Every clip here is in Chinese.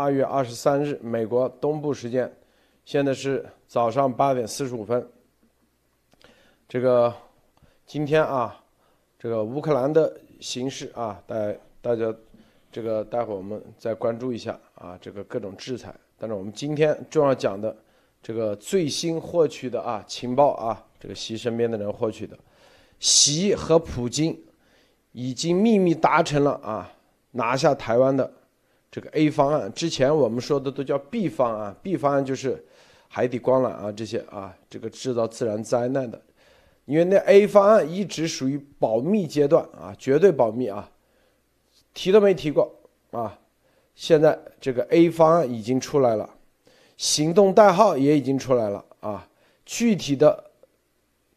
二月二十三日，美国东部时间，现在是早上八点四十五分。这个今天啊，这个乌克兰的形势啊，大大家这个待会儿我们再关注一下啊，这个各种制裁。但是我们今天重要讲的这个最新获取的啊情报啊，这个习身边的人获取的，习和普京已经秘密达成了啊拿下台湾的这个 A 方案。之前我们说的都叫 B 方案，B 方案就是海底光缆啊这些啊，这个制造自然灾难的。因为那 A 方案一直属于保密阶段啊，绝对保密啊，提都没提过啊。现在这个 A 方案已经出来了，行动代号也已经出来了啊。具体的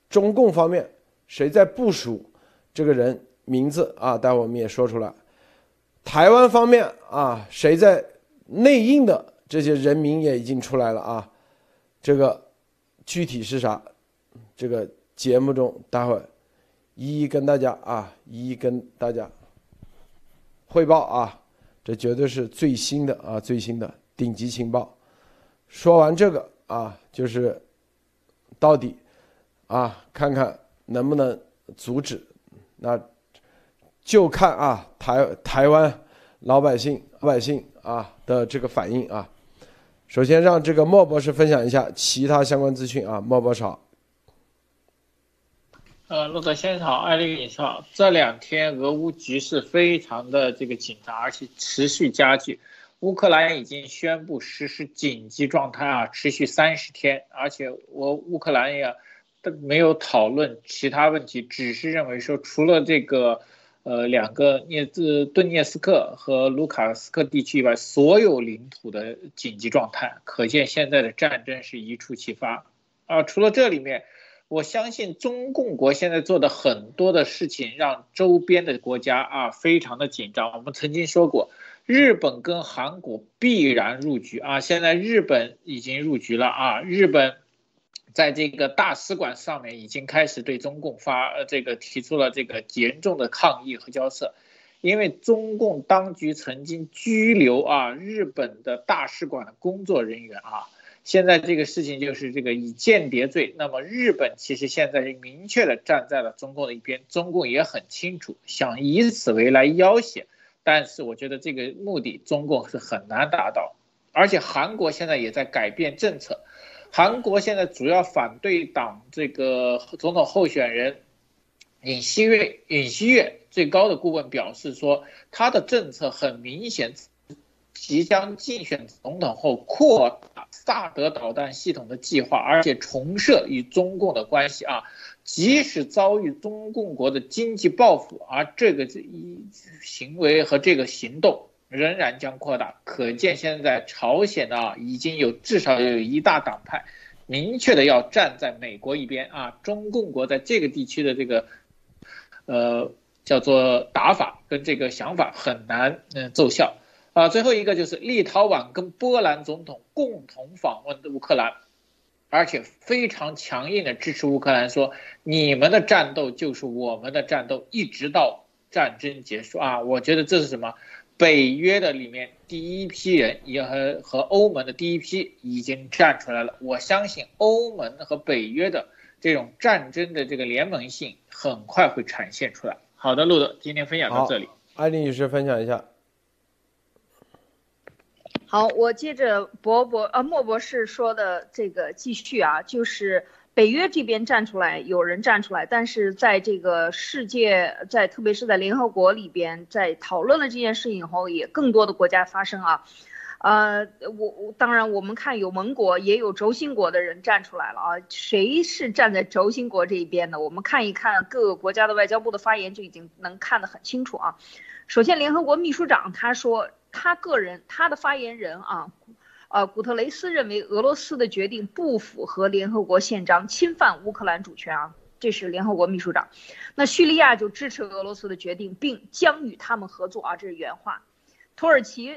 中共方面谁在部署这个人名字啊？待会我们也说出来。台湾方面啊，谁在内应的这些人名也已经出来了啊。这个具体是啥？这个。节目中，待会儿一一跟大家啊，一一跟大家汇报啊，这绝对是最新的啊，最新的顶级情报。说完这个啊，就是到底啊，看看能不能阻止，那就看啊台台湾老百姓老百姓啊的这个反应啊。首先让这个莫博士分享一下其他相关资讯啊，莫博士好。呃，陆德先生好，艾丽女士好。这两天俄乌局势非常的这个紧张，而且持续加剧。乌克兰已经宣布实施紧急状态啊，持续三十天。而且我乌克兰也没有讨论其他问题，只是认为说除了这个呃两个涅兹顿涅斯克和卢卡斯克地区以外，所有领土的紧急状态。可见现在的战争是一触即发啊。除了这里面。我相信中共国现在做的很多的事情，让周边的国家啊非常的紧张。我们曾经说过，日本跟韩国必然入局啊，现在日本已经入局了啊，日本在这个大使馆上面已经开始对中共发呃这个提出了这个严重的抗议和交涉，因为中共当局曾经拘留啊日本的大使馆的工作人员啊。现在这个事情就是这个以间谍罪，那么日本其实现在是明确的站在了中共的一边，中共也很清楚，想以此为来要挟，但是我觉得这个目的中共是很难达到，而且韩国现在也在改变政策，韩国现在主要反对党这个总统候选人尹锡悦，尹锡悦最高的顾问表示说，他的政策很明显。即将竞选总统后，扩大萨德导弹系统的计划，而且重设与中共的关系啊，即使遭遇中共国的经济报复，而这个这一行为和这个行动仍然将扩大。可见现在朝鲜啊，已经有至少有一大党派明确的要站在美国一边啊，中共国在这个地区的这个，呃，叫做打法跟这个想法很难嗯奏效。啊，最后一个就是立陶宛跟波兰总统共同访问乌克兰，而且非常强硬的支持乌克兰，说你们的战斗就是我们的战斗，一直到战争结束啊！我觉得这是什么？北约的里面第一批人也和和欧盟的第一批已经站出来了。我相信欧盟和北约的这种战争的这个联盟性很快会展现出来。好的，路德，今天分享到这里。艾丽女士分享一下。好，我接着博博呃莫博士说的这个继续啊，就是北约这边站出来，有人站出来，但是在这个世界，在特别是在联合国里边，在讨论了这件事以后，也更多的国家发声啊，呃，我我当然我们看有盟国，也有轴心国的人站出来了啊，谁是站在轴心国这一边的？我们看一看各个国家的外交部的发言就已经能看得很清楚啊。首先，联合国秘书长他说。他个人，他的发言人啊，呃，古特雷斯认为俄罗斯的决定不符合联合国宪章，侵犯乌克兰主权啊，这是联合国秘书长。那叙利亚就支持俄罗斯的决定，并将与他们合作啊，这是原话。土耳其，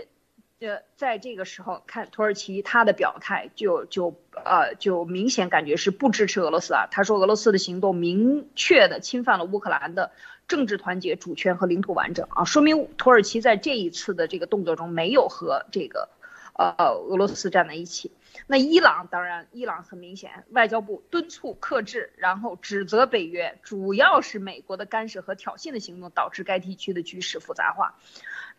呃，在这个时候看土耳其他的表态，就就呃就明显感觉是不支持俄罗斯啊。他说俄罗斯的行动明确的侵犯了乌克兰的。政治团结、主权和领土完整啊，说明土耳其在这一次的这个动作中没有和这个，呃俄罗斯站在一起。那伊朗当然，伊朗很明显，外交部敦促克制，然后指责北约，主要是美国的干涉和挑衅的行动导致该地区的局势复杂化。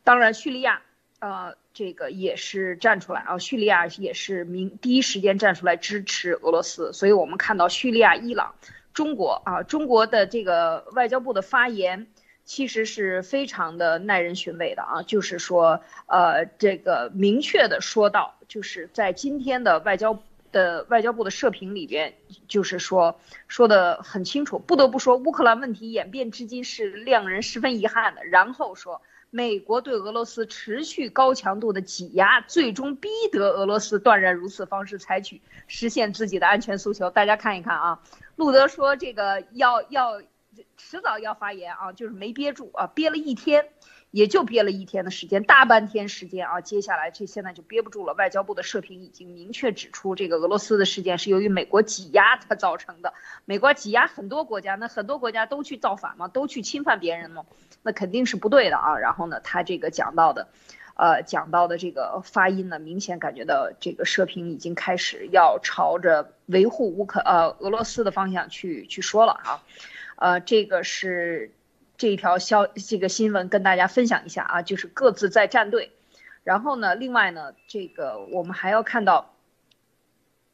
当然，叙利亚，呃，这个也是站出来啊，叙利亚也是明第一时间站出来支持俄罗斯。所以我们看到叙利亚、伊朗、中国啊，中国的这个外交部的发言。其实是非常的耐人寻味的啊，就是说，呃，这个明确的说到，就是在今天的外交的外交部的社评里边，就是说说的很清楚。不得不说，乌克兰问题演变至今是令人十分遗憾的。然后说，美国对俄罗斯持续高强度的挤压，最终逼得俄罗斯断然如此方式采取实现自己的安全诉求。大家看一看啊，路德说这个要要。迟早要发言啊，就是没憋住啊，憋了一天，也就憋了一天的时间，大半天时间啊，接下来这现在就憋不住了。外交部的社评已经明确指出，这个俄罗斯的事件是由于美国挤压它造成的。美国挤压很多国家，那很多国家都去造反吗？都去侵犯别人吗？那肯定是不对的啊。然后呢，他这个讲到的，呃，讲到的这个发音呢，明显感觉到这个社评已经开始要朝着维护乌克呃俄罗斯的方向去去说了啊。呃，这个是这条消这个新闻跟大家分享一下啊，就是各自在站队。然后呢，另外呢，这个我们还要看到，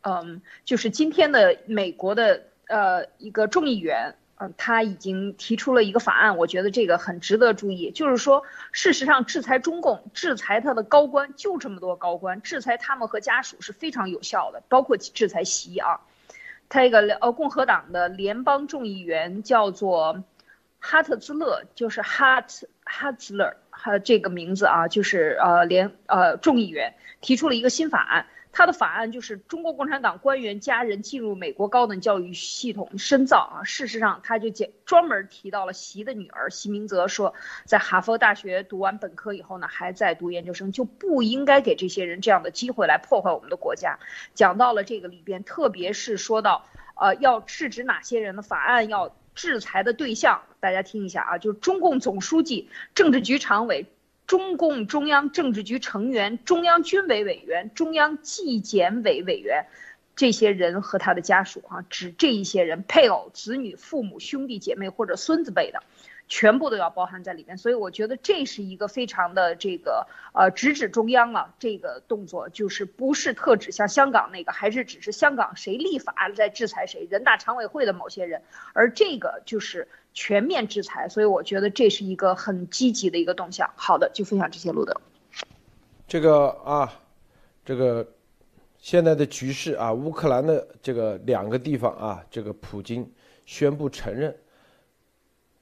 嗯，就是今天的美国的呃一个众议员，嗯，他已经提出了一个法案，我觉得这个很值得注意。就是说，事实上，制裁中共、制裁他的高官，就这么多高官，制裁他们和家属是非常有效的，包括制裁习啊。他一个呃，共和党的联邦众议员叫做哈特兹勒，就是哈特哈兹勒，哈这个名字啊，就是呃联呃众议员提出了一个新法案。他的法案就是中国共产党官员家人进入美国高等教育系统深造啊。事实上，他就讲专门提到了习的女儿习明泽，说在哈佛大学读完本科以后呢，还在读研究生，就不应该给这些人这样的机会来破坏我们的国家。讲到了这个里边，特别是说到呃要制止哪些人的法案要制裁的对象，大家听一下啊，就是中共总书记、政治局常委。中共中央政治局成员、中央军委委员、中央纪检委委员，这些人和他的家属啊，指这一些人配偶、子女、父母、兄弟姐妹或者孙子辈的。全部都要包含在里面，所以我觉得这是一个非常的这个呃直指中央了。这个动作就是不是特指像香港那个，还是只是香港谁立法在制裁谁，人大常委会的某些人，而这个就是全面制裁。所以我觉得这是一个很积极的一个动向。好的，就分享这些，路德。这个啊，这个现在的局势啊，乌克兰的这个两个地方啊，这个普京宣布承认。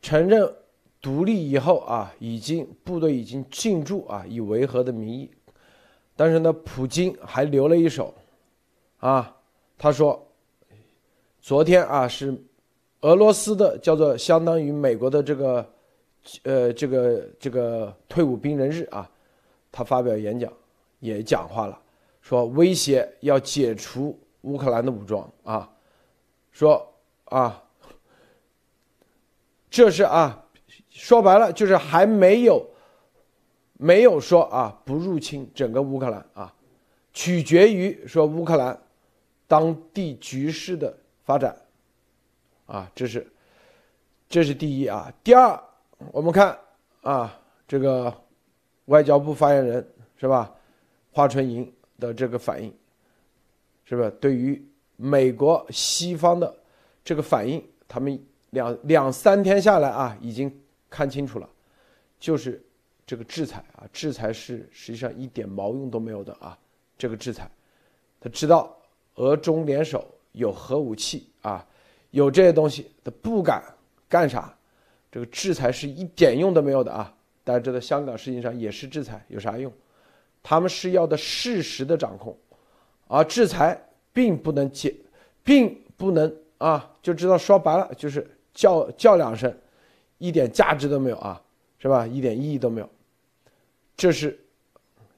承认独立以后啊，已经部队已经进驻啊，以维和的名义，但是呢，普京还留了一手，啊，他说，昨天啊是俄罗斯的叫做相当于美国的这个，呃，这个这个退伍兵人日啊，他发表演讲也讲话了，说威胁要解除乌克兰的武装啊，说啊。这是啊，说白了就是还没有，没有说啊不入侵整个乌克兰啊，取决于说乌克兰当地局势的发展，啊，这是，这是第一啊。第二，我们看啊，这个外交部发言人是吧，华春莹的这个反应，是不是对于美国西方的这个反应，他们。两两三天下来啊，已经看清楚了，就是这个制裁啊，制裁是实际上一点毛用都没有的啊。这个制裁，他知道俄中联手有核武器啊，有这些东西，他不敢干啥。这个制裁是一点用都没有的啊。大家知道，香港实际上也是制裁，有啥用？他们是要的事实的掌控，而制裁并不能解，并不能啊，就知道说白了就是。叫叫两声，一点价值都没有啊，是吧？一点意义都没有，这是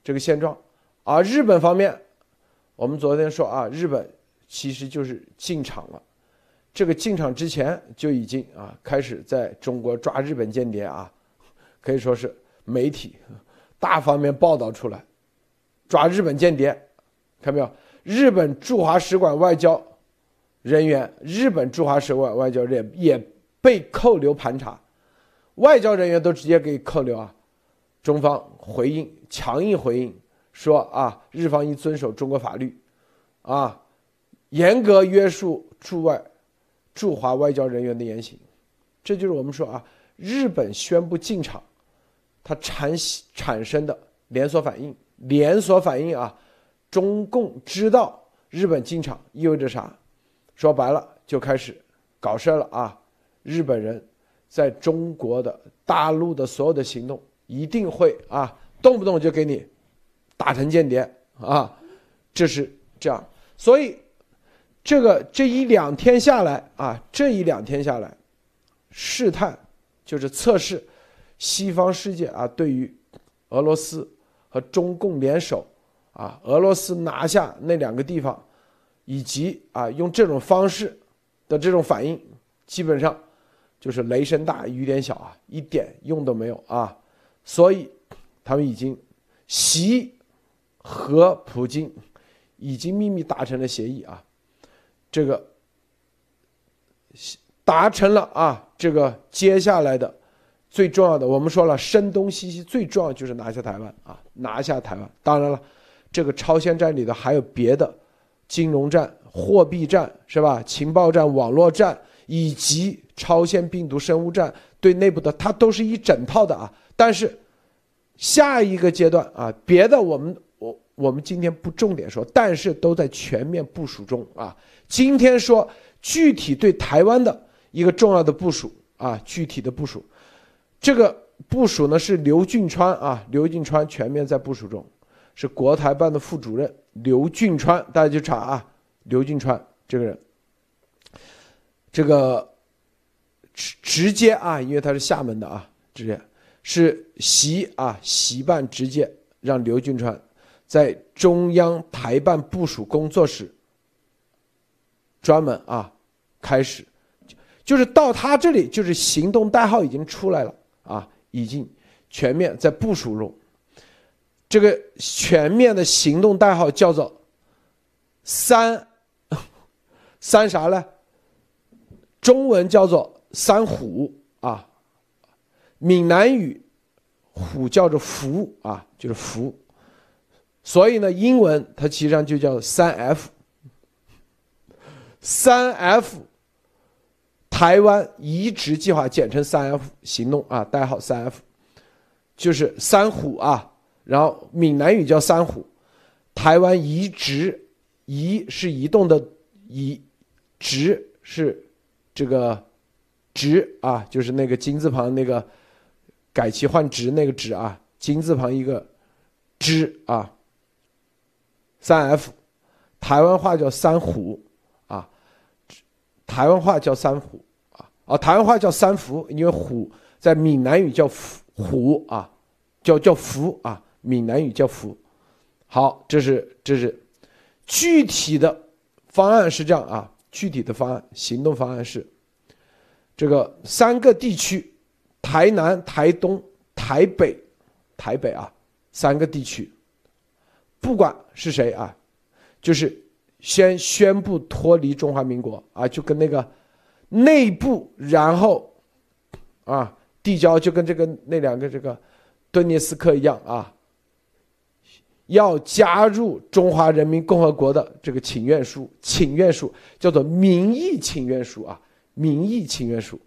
这个现状。而日本方面，我们昨天说啊，日本其实就是进场了。这个进场之前就已经啊开始在中国抓日本间谍啊，可以说是媒体大方面报道出来，抓日本间谍，看没有？日本驻华使馆外交人员，日本驻华使馆外交人员也被扣留盘查，外交人员都直接给扣留啊！中方回应，强硬回应说啊，日方应遵守中国法律，啊，严格约束驻外、驻华外交人员的言行。这就是我们说啊，日本宣布进场，它产产生的连锁反应，连锁反应啊。中共知道日本进场意味着啥？说白了就开始搞事了啊！日本人在中国的大陆的所有的行动一定会啊，动不动就给你打成间谍啊！这是这样，所以这个这一两天下来啊，这一两天下来，试探就是测试西方世界啊，对于俄罗斯和中共联手。啊，俄罗斯拿下那两个地方，以及啊用这种方式的这种反应，基本上就是雷声大雨点小啊，一点用都没有啊。所以他们已经习和普京已经秘密达成了协议啊，这个达成了啊，这个接下来的最重要的，我们说了，声东击西，最重要就是拿下台湾啊，拿下台湾。当然了。这个超限战里头还有别的，金融战、货币战是吧？情报战、网络战以及超限病毒生物战，对内部的它都是一整套的啊。但是下一个阶段啊，别的我们我们今天不重点说，但是都在全面部署中啊。今天说具体对台湾的一个重要的部署啊，具体的部署，这个部署呢是刘俊川啊，刘俊川全面在部署中。是国台办的副主任刘俊川，大家去查啊，刘俊川这个人，这个直直接啊，因为他是厦门的啊，直接是习啊习办直接让刘俊川在中央台办部署工作室专门啊开始，就是到他这里就是行动代号已经出来了啊，已经全面在部署中。这个全面的行动代号叫做“三”，三啥呢？中文叫做“三虎”啊，闽南语“虎”叫做“福”啊，就是“福”。所以呢，英文它其实上就叫“三 F”。三 F，台湾移植计划简称“三 F” 行动啊，代号“三 F”，就是“三虎”啊。然后闽南语叫三虎，台湾移植移是移动的移，植是这个植啊，就是那个金字旁那个改旗换职那个职啊，金字旁一个之啊，三 F，台湾话叫三虎啊，台湾话叫三虎啊，哦，台湾话叫三福，因为虎在闽南语叫虎啊，叫叫福啊。闽南语叫“福”，好，这是这是具体的方案是这样啊，具体的方案行动方案是这个三个地区：台南、台东、台北、台北啊，三个地区，不管是谁啊，就是先宣布脱离中华民国啊，就跟那个内部，然后啊递交，就跟这个那两个这个顿涅斯克一样啊。要加入中华人民共和国的这个请愿书，请愿书叫做民意请愿书啊，民意请愿书，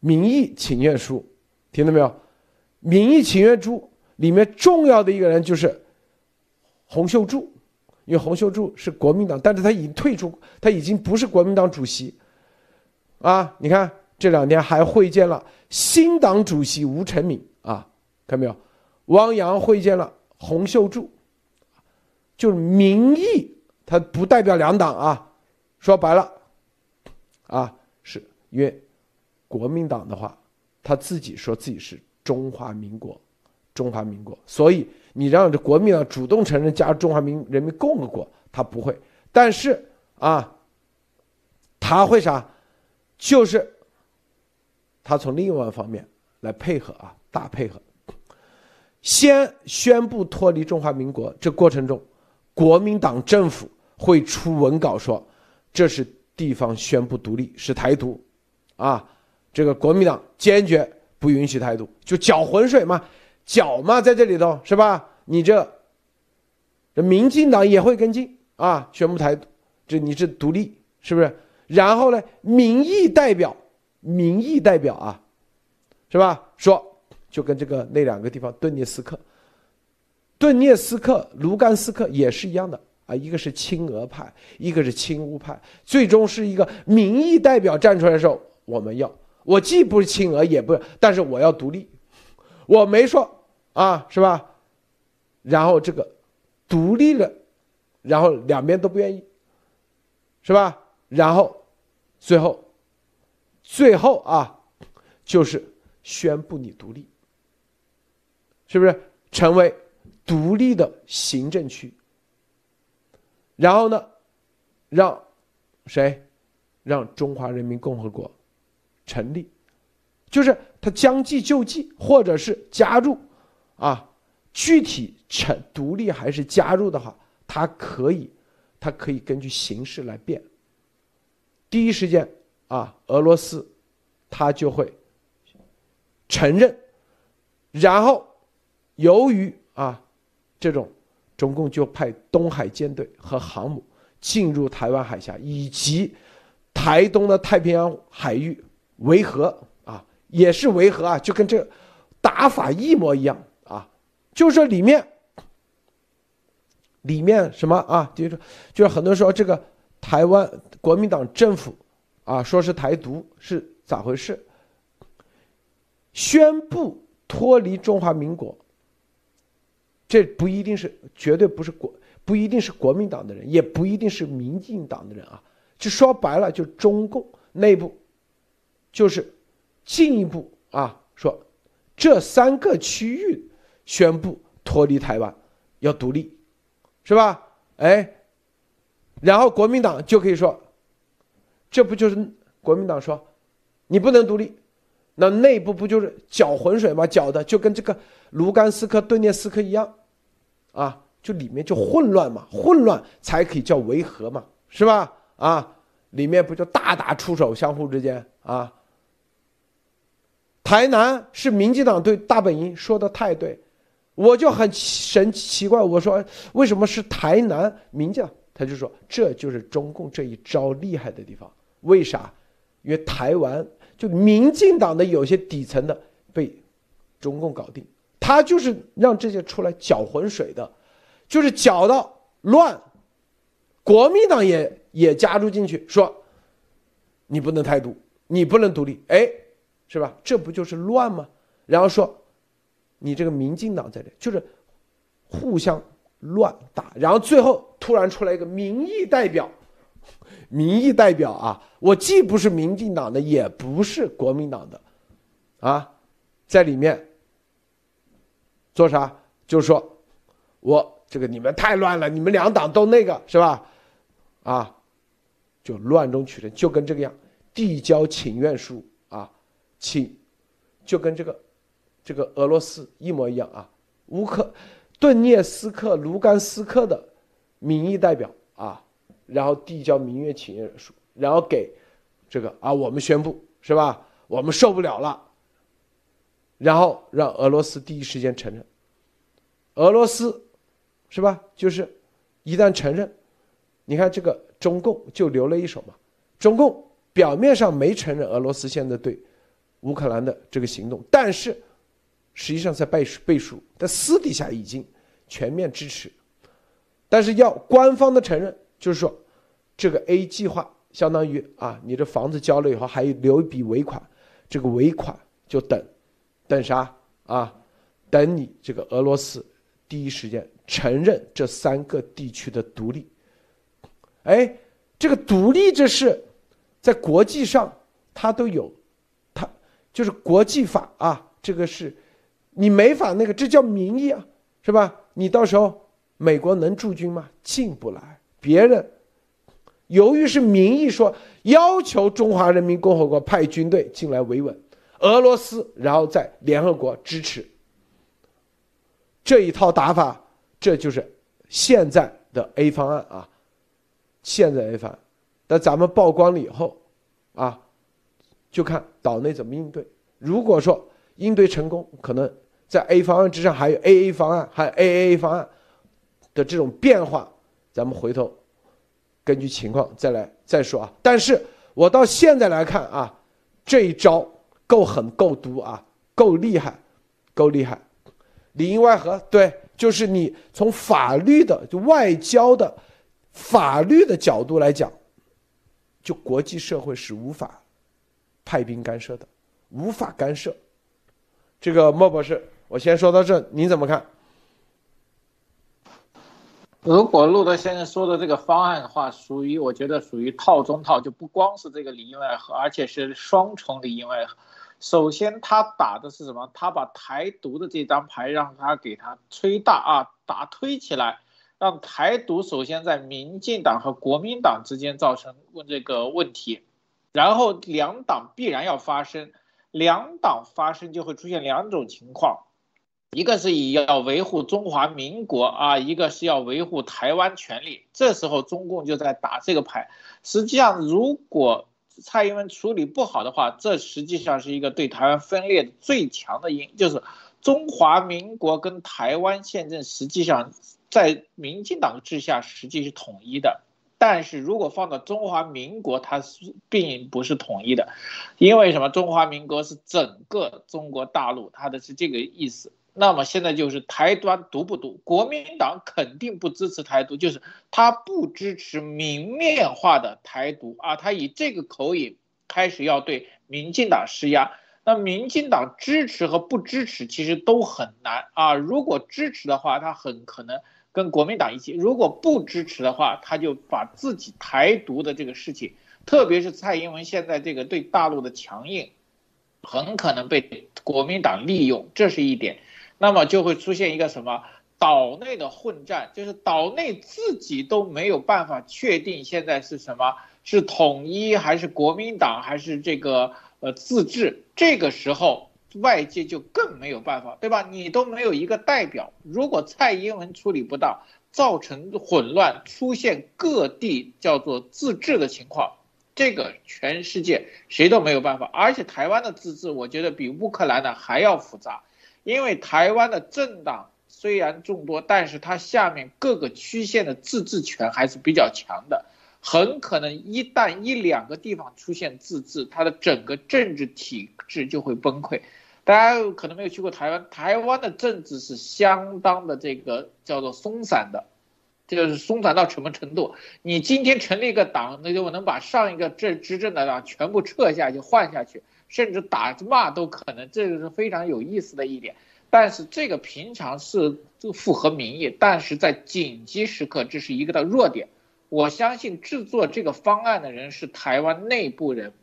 民意请愿书，听到没有？民意请愿书里面重要的一个人就是洪秀柱，因为洪秀柱是国民党，但是他已经退出，他已经不是国民党主席啊。你看这两天还会见了新党主席吴成敏啊，看到没有？汪洋会见了洪秀柱，就是民意，他不代表两党啊。说白了，啊，是因为国民党的话，他自己说自己是中华民国，中华民国，所以你让这国民党主动承认加入中华民人民共和国，他不会。但是啊，他会啥？就是他从另外一方面来配合啊，大配合。先宣布脱离中华民国，这过程中，国民党政府会出文稿说，这是地方宣布独立，是台独，啊，这个国民党坚决不允许台独，就搅浑水嘛，脚嘛，在这里头是吧？你这，这民进党也会跟进啊，宣布台，这你是独立，是不是？然后呢，民意代表，民意代表啊，是吧？说。就跟这个那两个地方顿涅斯克、顿涅斯克、卢甘斯克也是一样的啊，一个是亲俄派，一个是亲乌派，最终是一个民意代表站出来的时候，我们要我既不是亲俄，也不，但是我要独立，我没说啊，是吧？然后这个独立了，然后两边都不愿意，是吧？然后最后最后啊，就是宣布你独立。是不是成为独立的行政区？然后呢，让谁让中华人民共和国成立？就是他将计就计，或者是加入啊？具体成独立还是加入的话，他可以，他可以根据形势来变。第一时间啊，俄罗斯他就会承认，然后。由于啊，这种中共就派东海舰队和航母进入台湾海峡以及台东的太平洋海域维和啊，也是维和啊，就跟这打法一模一样，就是里面里面什么啊，就是就是很多人说这个台湾国民党政府啊，说是台独是咋回事？宣布脱离中华民国。这不一定是，绝对不是国，不一定是国民党的人，也不一定是民进党的人啊。就说白了，就中共内部，就是进一步啊，说这三个区域宣布脱离台湾，要独立，是吧？哎，然后国民党就可以说，这不就是国民党说，你不能独立，那内部不就是搅浑水吗？搅的就跟这个卢甘斯克、顿涅斯克一样。啊，就里面就混乱嘛，混乱才可以叫维和嘛，是吧？啊，里面不就大打出手，相互之间啊。台南是民进党对大本营说的太对，我就很神奇怪，我说为什么是台南民进？他就说这就是中共这一招厉害的地方，为啥？因为台湾就民进党的有些底层的被中共搞定。他就是让这些出来搅浑水的，就是搅到乱，国民党也也加入进去，说你不能台独，你不能独立，哎，是吧？这不就是乱吗？然后说你这个民进党在这，就是互相乱打，然后最后突然出来一个民意代表，民意代表啊，我既不是民进党的，也不是国民党的，啊，在里面。做啥？就是说，我这个你们太乱了，你们两党都那个是吧？啊，就乱中取胜，就跟这个样，递交请愿书啊，请，就跟这个，这个俄罗斯一模一样啊。乌克顿涅斯克、卢甘斯克的民意代表啊，然后递交民愿请愿书，然后给这个啊，我们宣布是吧？我们受不了了。然后让俄罗斯第一时间承认，俄罗斯，是吧？就是一旦承认，你看这个中共就留了一手嘛。中共表面上没承认俄罗斯现在对乌克兰的这个行动，但是实际上在背背书，但私底下已经全面支持。但是要官方的承认，就是说这个 A 计划相当于啊，你这房子交了以后还留一笔尾款，这个尾款就等。等啥啊？等你这个俄罗斯第一时间承认这三个地区的独立。哎，这个独立这是在国际上它都有，它就是国际法啊。这个是你没法那个，这叫民意啊，是吧？你到时候美国能驻军吗？进不来。别人由于是民意说要求中华人民共和国派军队进来维稳。俄罗斯，然后在联合国支持，这一套打法，这就是现在的 A 方案啊。现在 A 方案，那咱们曝光了以后，啊，就看岛内怎么应对。如果说应对成功，可能在 A 方案之上还有 AA 方案，还有 AAA 方案的这种变化，咱们回头根据情况再来再说啊。但是我到现在来看啊，这一招够狠够毒啊，够厉害，够厉害。里应外合，对，就是你从法律的就外交的法律的角度来讲，就国际社会是无法派兵干涉的，无法干涉。这个莫博士，我先说到这，您怎么看？如果路德先生说的这个方案的话，属于我觉得属于套中套，就不光是这个里应外合，而且是双重里应外合。首先，他打的是什么？他把台独的这张牌让他给他吹大啊，打推起来，让台独首先在民进党和国民党之间造成问这个问题，然后两党必然要发生，两党发生就会出现两种情况，一个是以要维护中华民国啊，一个是要维护台湾权利，这时候中共就在打这个牌。实际上，如果蔡英文处理不好的话，这实际上是一个对台湾分裂最强的因，就是中华民国跟台湾现在实际上在民进党治下实际是统一的，但是如果放到中华民国，它是并不是统一的，因为什么？中华民国是整个中国大陆，它的是这个意思。那么现在就是台端独不独？国民党肯定不支持台独，就是他不支持明面化的台独啊，他以这个口音开始要对民进党施压。那民进党支持和不支持其实都很难啊。如果支持的话，他很可能跟国民党一起；如果不支持的话，他就把自己台独的这个事情，特别是蔡英文现在这个对大陆的强硬，很可能被国民党利用，这是一点。那么就会出现一个什么岛内的混战，就是岛内自己都没有办法确定现在是什么，是统一还是国民党还是这个呃自治？这个时候外界就更没有办法，对吧？你都没有一个代表，如果蔡英文处理不到，造成混乱，出现各地叫做自治的情况，这个全世界谁都没有办法。而且台湾的自治，我觉得比乌克兰的还要复杂。因为台湾的政党虽然众多，但是它下面各个区县的自治权还是比较强的，很可能一旦一两个地方出现自治，它的整个政治体制就会崩溃。大家可能没有去过台湾，台湾的政治是相当的这个叫做松散的，就是松散到什么程度？你今天成立一个党，那就能把上一个政执政的党全部撤下去换下去。甚至打骂都可能，这个是非常有意思的一点。但是这个平常是就符合民意，但是在紧急时刻，这是一个的弱点。我相信制作这个方案的人是台湾内部人，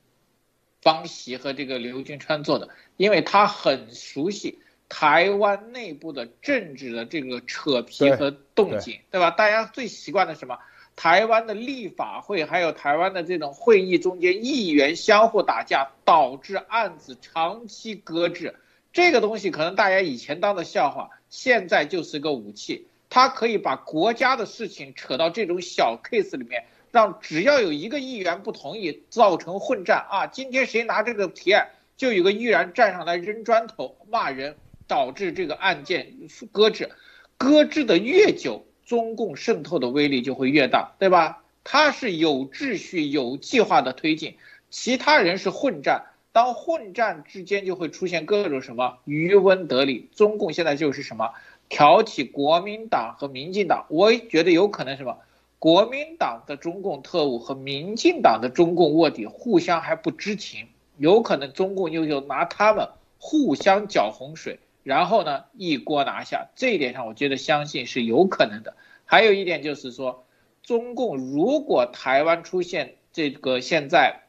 方琦和这个刘军川做的，因为他很熟悉台湾内部的政治的这个扯皮和动静，对吧？大家最习惯的什么？台湾的立法会还有台湾的这种会议中间，议员相互打架，导致案子长期搁置。这个东西可能大家以前当的笑话，现在就是个武器。它可以把国家的事情扯到这种小 case 里面，让只要有一个议员不同意，造成混战啊。今天谁拿这个提案，就有个议员站上来扔砖头骂人，导致这个案件搁置。搁置的越久。中共渗透的威力就会越大，对吧？它是有秩序、有计划的推进，其他人是混战。当混战之间就会出现各种什么渔翁得利。中共现在就是什么挑起国民党和民进党，我觉得有可能什么国民党的中共特务和民进党的中共卧底互相还不知情，有可能中共又又拿他们互相搅洪水。然后呢，一锅拿下，这一点上我觉得相信是有可能的。还有一点就是说，中共如果台湾出现这个现在，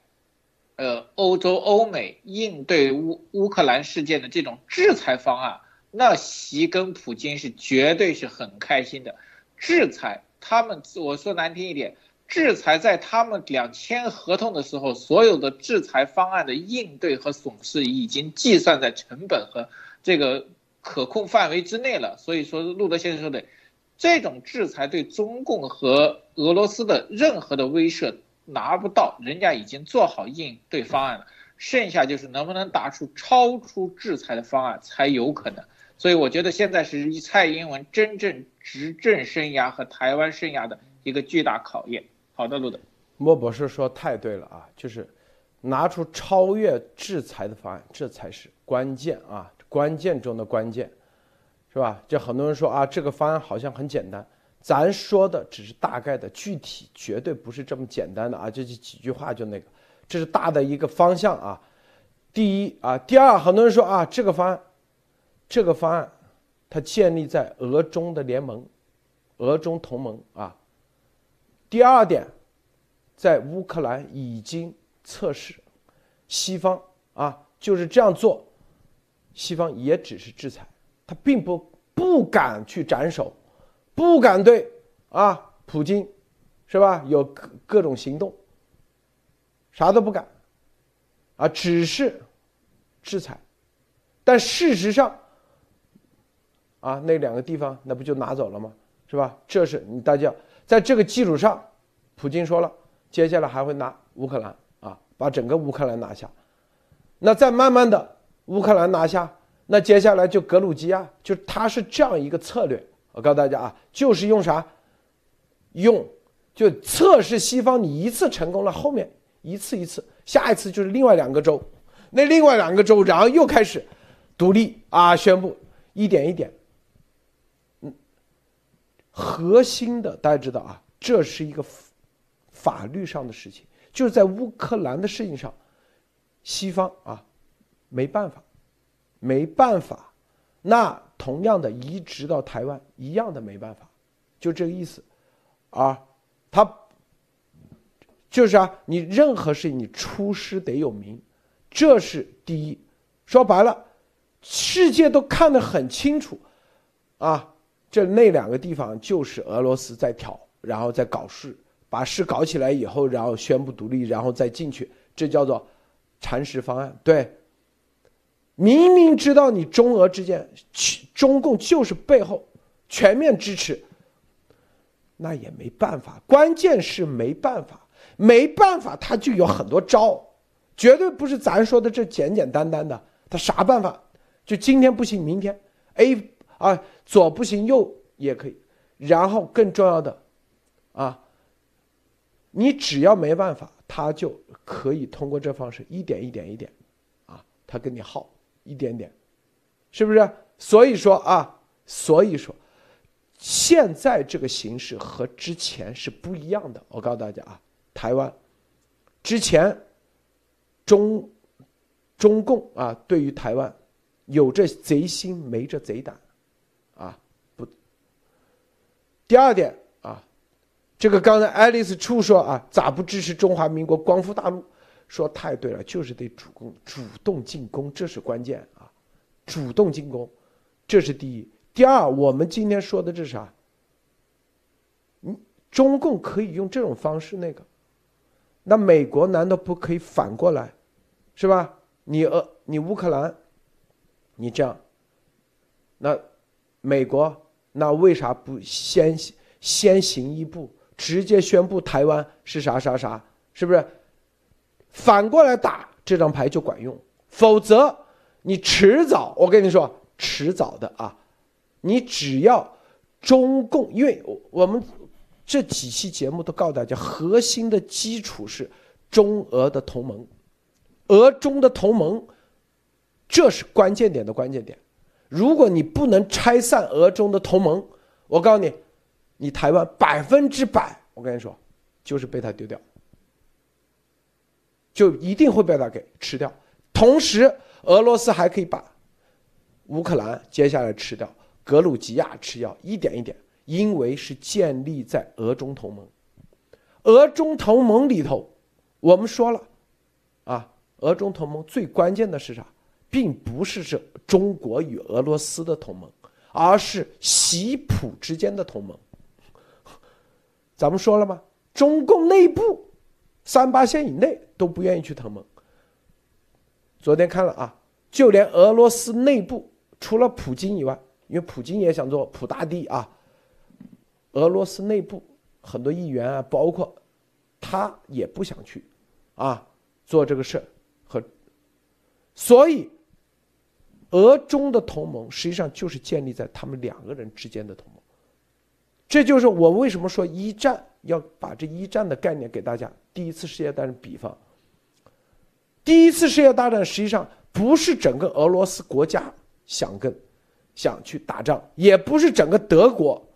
呃，欧洲欧美应对乌乌克兰事件的这种制裁方案，那习跟普京是绝对是很开心的。制裁他们，我说难听一点，制裁在他们两签合同的时候，所有的制裁方案的应对和损失已经计算在成本和。这个可控范围之内了。所以说，路德先生说的，这种制裁对中共和俄罗斯的任何的威慑拿不到，人家已经做好应对方案了，剩下就是能不能打出超出制裁的方案才有可能。所以我觉得现在是蔡英文真正执政生涯和台湾生涯的一个巨大考验。好的，路德，莫博士说太对了啊，就是拿出超越制裁的方案，这才是关键啊，关键中的关键，是吧？就很多人说啊，这个方案好像很简单，咱说的只是大概的，具体绝对不是这么简单的啊，这几几句话就那个，这是大的一个方向啊。第一啊，第二，很多人说啊，这个方案。这个方案，它建立在俄中的联盟，俄中同盟啊。第二点，在乌克兰已经测试，西方啊就是这样做，西方也只是制裁，他并不不敢去斩首，不敢对啊普京，是吧？有各各种行动，啥都不敢，啊，只是制裁，但事实上。啊，那两个地方那不就拿走了吗？是吧？这是你大家在这个基础上，普京说了，接下来还会拿乌克兰啊，把整个乌克兰拿下。那再慢慢的乌克兰拿下，那接下来就格鲁吉亚，就他是这样一个策略。我告诉大家啊，就是用啥？用就测试西方，你一次成功了，后面一次一次，下一次就是另外两个州，那另外两个州，然后又开始独立啊，宣布一点一点。嗯核心的大家知道啊，这是一个法律上的事情，就是在乌克兰的事情上，西方啊没办法，没办法，那同样的移植到台湾一样的没办法，就这个意思，啊，他就是啊，你任何事情你出师得有名，这是第一，说白了，世界都看得很清楚，啊。这那两个地方就是俄罗斯在挑，然后再搞事，把事搞起来以后，然后宣布独立，然后再进去，这叫做蚕食方案。对，明明知道你中俄之间，中共就是背后全面支持，那也没办法。关键是没办法，没办法，他就有很多招，绝对不是咱说的这简简单单的。他啥办法？就今天不行，明天 A。啊，左不行，右也可以。然后更重要的，啊，你只要没办法，他就可以通过这方式一点一点一点，啊，他跟你耗一点点，是不是？所以说啊，所以说，现在这个形势和之前是不一样的。我告诉大家啊，台湾之前中中共啊，对于台湾有着贼心，没着贼胆啊，不。第二点啊，这个刚才爱丽丝处说啊，咋不支持中华民国光复大陆？说太对了，就是得主攻、主动进攻，这是关键啊！主动进攻，这是第一。第二，我们今天说的这是啥？嗯，中共可以用这种方式那个，那美国难道不可以反过来，是吧？你呃，你乌克兰，你这样，那美国。那为啥不先先行一步，直接宣布台湾是啥啥啥？是不是？反过来打这张牌就管用，否则你迟早，我跟你说，迟早的啊！你只要中共，因为我们这几期节目都告诉大家，核心的基础是中俄的同盟，俄中的同盟，这是关键点的关键点。如果你不能拆散俄中的同盟，我告诉你，你台湾百分之百，我跟你说，就是被他丢掉，就一定会被他给吃掉。同时，俄罗斯还可以把乌克兰接下来吃掉，格鲁吉亚吃掉，一点一点，因为是建立在俄中同盟。俄中同盟里头，我们说了，啊，俄中同盟最关键的是啥？并不是这中国与俄罗斯的同盟，而是习普之间的同盟。咱们说了吗？中共内部三八线以内都不愿意去同盟。昨天看了啊，就连俄罗斯内部除了普京以外，因为普京也想做普大帝啊，俄罗斯内部很多议员啊，包括他也不想去啊做这个事和，所以俄中的同盟实际上就是建立在他们两个人之间的同盟。这就是我为什么说一战要把这一战的概念给大家。第一次世界大战比方，第一次世界大战实际上不是整个俄罗斯国家想跟想去打仗，也不是整个德国，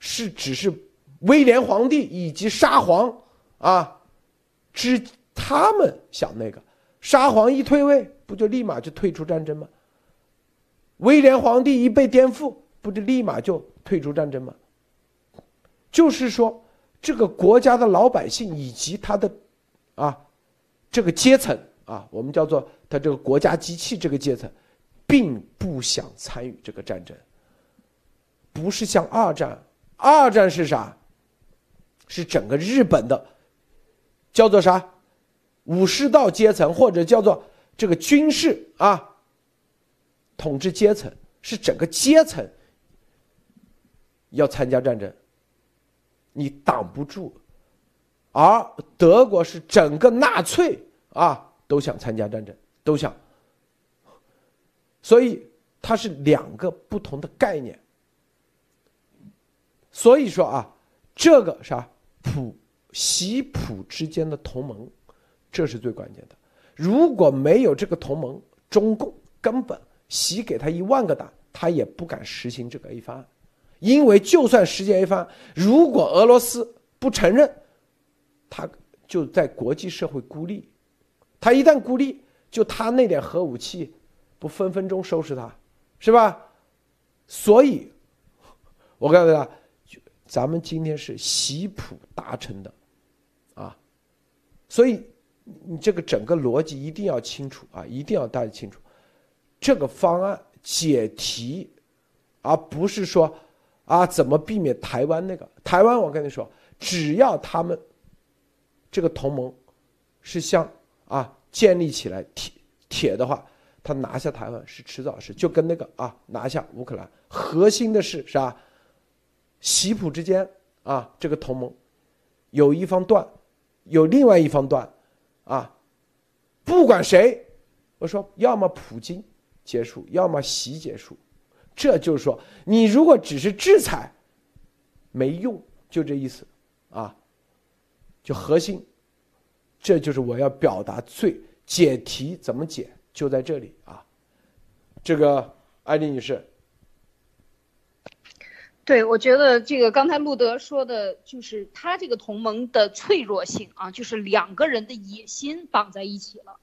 是只是威廉皇帝以及沙皇啊之他们想那个，沙皇一退位，不就立马就退出战争吗？威廉皇帝一被颠覆，不就立马就退出战争吗？就是说，这个国家的老百姓以及他的，啊，这个阶层啊，我们叫做他这个国家机器这个阶层，并不想参与这个战争。不是像二战，二战是啥？是整个日本的，叫做啥？武士道阶层或者叫做这个军事啊，统治阶层是整个阶层要参加战争。你挡不住，而德国是整个纳粹啊都想参加战争，都想，所以它是两个不同的概念。所以说啊，这个啥普西普之间的同盟，这是最关键的。如果没有这个同盟，中共根本习给他一万个胆，他也不敢实行这个 A 方案。因为就算世界一方，如果俄罗斯不承认，他就在国际社会孤立。他一旦孤立，就他那点核武器，不分分钟收拾他，是吧？所以，我告诉大家，咱们今天是习普达成的，啊，所以你这个整个逻辑一定要清楚啊，一定要大家清楚，这个方案解题，而不是说。啊，怎么避免台湾那个？台湾，我跟你说，只要他们这个同盟是像啊建立起来铁铁的话，他拿下台湾是迟早事，就跟那个啊拿下乌克兰，核心的是啥？习普之间啊这个同盟有一方断，有另外一方断，啊，不管谁，我说要么普京结束，要么习结束。这就是说，你如果只是制裁，没用，就这意思，啊，就核心，这就是我要表达最解题怎么解，就在这里啊。这个艾丽女士，对，我觉得这个刚才路德说的就是他这个同盟的脆弱性啊，就是两个人的野心绑在一起了。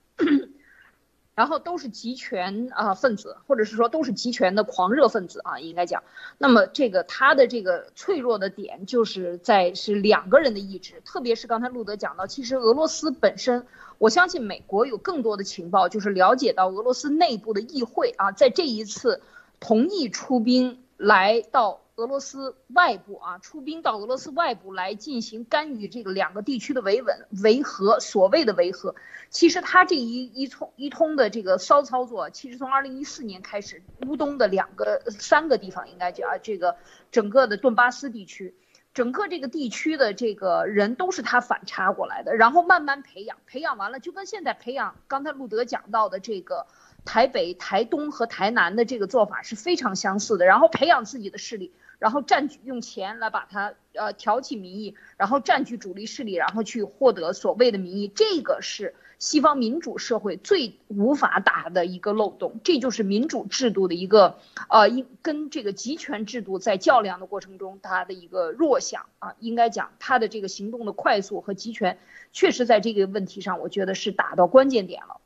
然后都是集权啊分子，或者是说都是集权的狂热分子啊，应该讲。那么这个他的这个脆弱的点，就是在是两个人的意志，特别是刚才路德讲到，其实俄罗斯本身，我相信美国有更多的情报，就是了解到俄罗斯内部的议会啊，在这一次同意出兵来到。俄罗斯外部啊，出兵到俄罗斯外部来进行干预这个两个地区的维稳维和，所谓的维和，其实他这一一通一通的这个骚操作，其实从二零一四年开始，乌东的两个三个地方应该叫啊，这个整个的顿巴斯地区，整个这个地区的这个人都是他反插过来的，然后慢慢培养，培养完了就跟现在培养刚才路德讲到的这个。台北、台东和台南的这个做法是非常相似的，然后培养自己的势力，然后占据用钱来把它呃挑起民意，然后占据主力势力，然后去获得所谓的民意，这个是西方民主社会最无法打的一个漏洞，这就是民主制度的一个呃，应跟这个集权制度在较量的过程中它的一个弱项啊，应该讲它的这个行动的快速和集权，确实在这个问题上，我觉得是打到关键点了。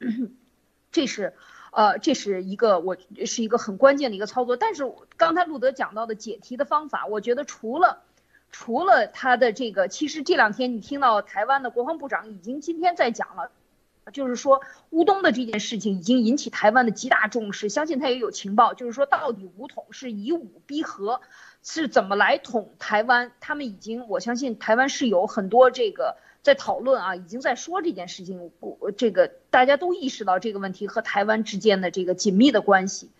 这是，呃，这是一个我是一个很关键的一个操作。但是刚才路德讲到的解题的方法，我觉得除了除了他的这个，其实这两天你听到台湾的国防部长已经今天在讲了，就是说乌东的这件事情已经引起台湾的极大重视，相信他也有情报，就是说到底武统是以武逼和，是怎么来统台湾？他们已经，我相信台湾是有很多这个。在讨论啊，已经在说这件事情，我，这个大家都意识到这个问题和台湾之间的这个紧密的关系，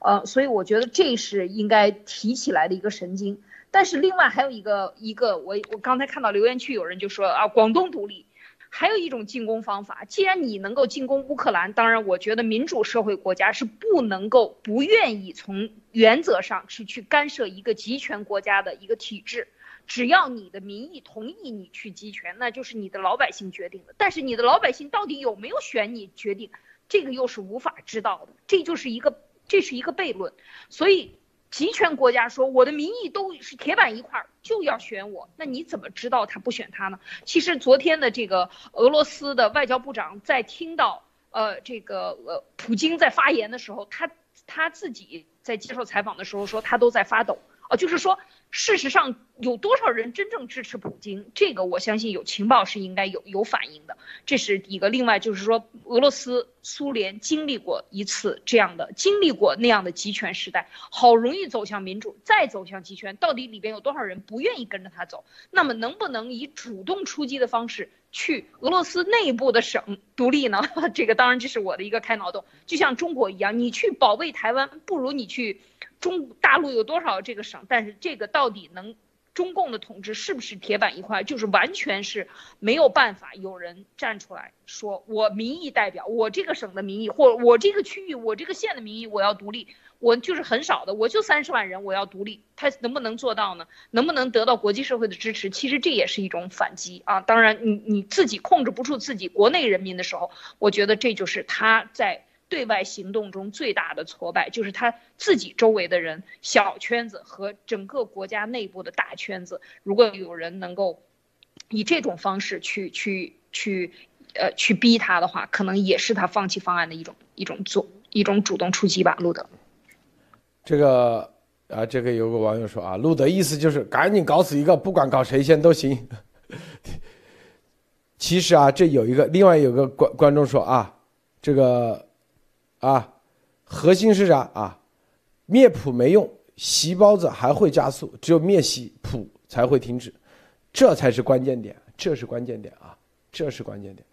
呃，所以我觉得这是应该提起来的一个神经。但是另外还有一个一个，我我刚才看到留言区有人就说啊，广东独立，还有一种进攻方法。既然你能够进攻乌克兰，当然我觉得民主社会国家是不能够不愿意从原则上是去干涉一个集权国家的一个体制。只要你的民意同意你去集权，那就是你的老百姓决定的。但是你的老百姓到底有没有选你决定，这个又是无法知道的。这就是一个这是一个悖论。所以集权国家说我的民意都是铁板一块，就要选我，那你怎么知道他不选他呢？其实昨天的这个俄罗斯的外交部长在听到呃这个呃普京在发言的时候，他他自己在接受采访的时候说他都在发抖。哦，就是说，事实上有多少人真正支持普京？这个我相信有情报是应该有有反应的，这是一个。另外就是说，俄罗斯、苏联经历过一次这样的，经历过那样的集权时代，好容易走向民主，再走向集权，到底里边有多少人不愿意跟着他走？那么能不能以主动出击的方式去俄罗斯内部的省独立呢？这个当然这是我的一个开脑洞。就像中国一样，你去保卫台湾，不如你去。中大陆有多少这个省？但是这个到底能中共的统治是不是铁板一块？就是完全是没有办法有人站出来说，我民意代表我这个省的民意，或我这个区域我这个县的民意，我要独立。我就是很少的，我就三十万人，我要独立。他能不能做到呢？能不能得到国际社会的支持？其实这也是一种反击啊。当然，你你自己控制不住自己国内人民的时候，我觉得这就是他在。对外行动中最大的挫败，就是他自己周围的人小圈子和整个国家内部的大圈子。如果有人能够以这种方式去去去，呃，去逼他的话，可能也是他放弃方案的一种一种做一种主动出击吧。路德，这个啊，这个有个网友说啊，路德意思就是赶紧搞死一个，不管搞谁先都行。其实啊，这有一个另外有个观观众说啊，这个。啊，核心是啥啊？灭谱没用，习包子还会加速，只有灭习谱才会停止，这才是关键点，这是关键点啊，这是关键点。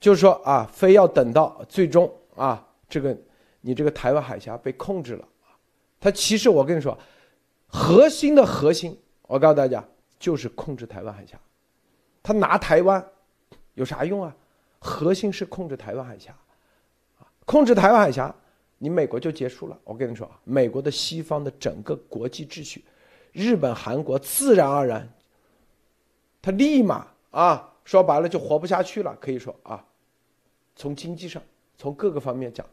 就是说啊，非要等到最终啊，这个你这个台湾海峡被控制了他其实我跟你说，核心的核心，我告诉大家就是控制台湾海峡，他拿台湾有啥用啊？核心是控制台湾海峡。控制台湾海峡，你美国就结束了。我跟你说啊，美国的西方的整个国际秩序，日本、韩国自然而然，他立马啊，说白了就活不下去了。可以说啊，从经济上，从各个方面讲，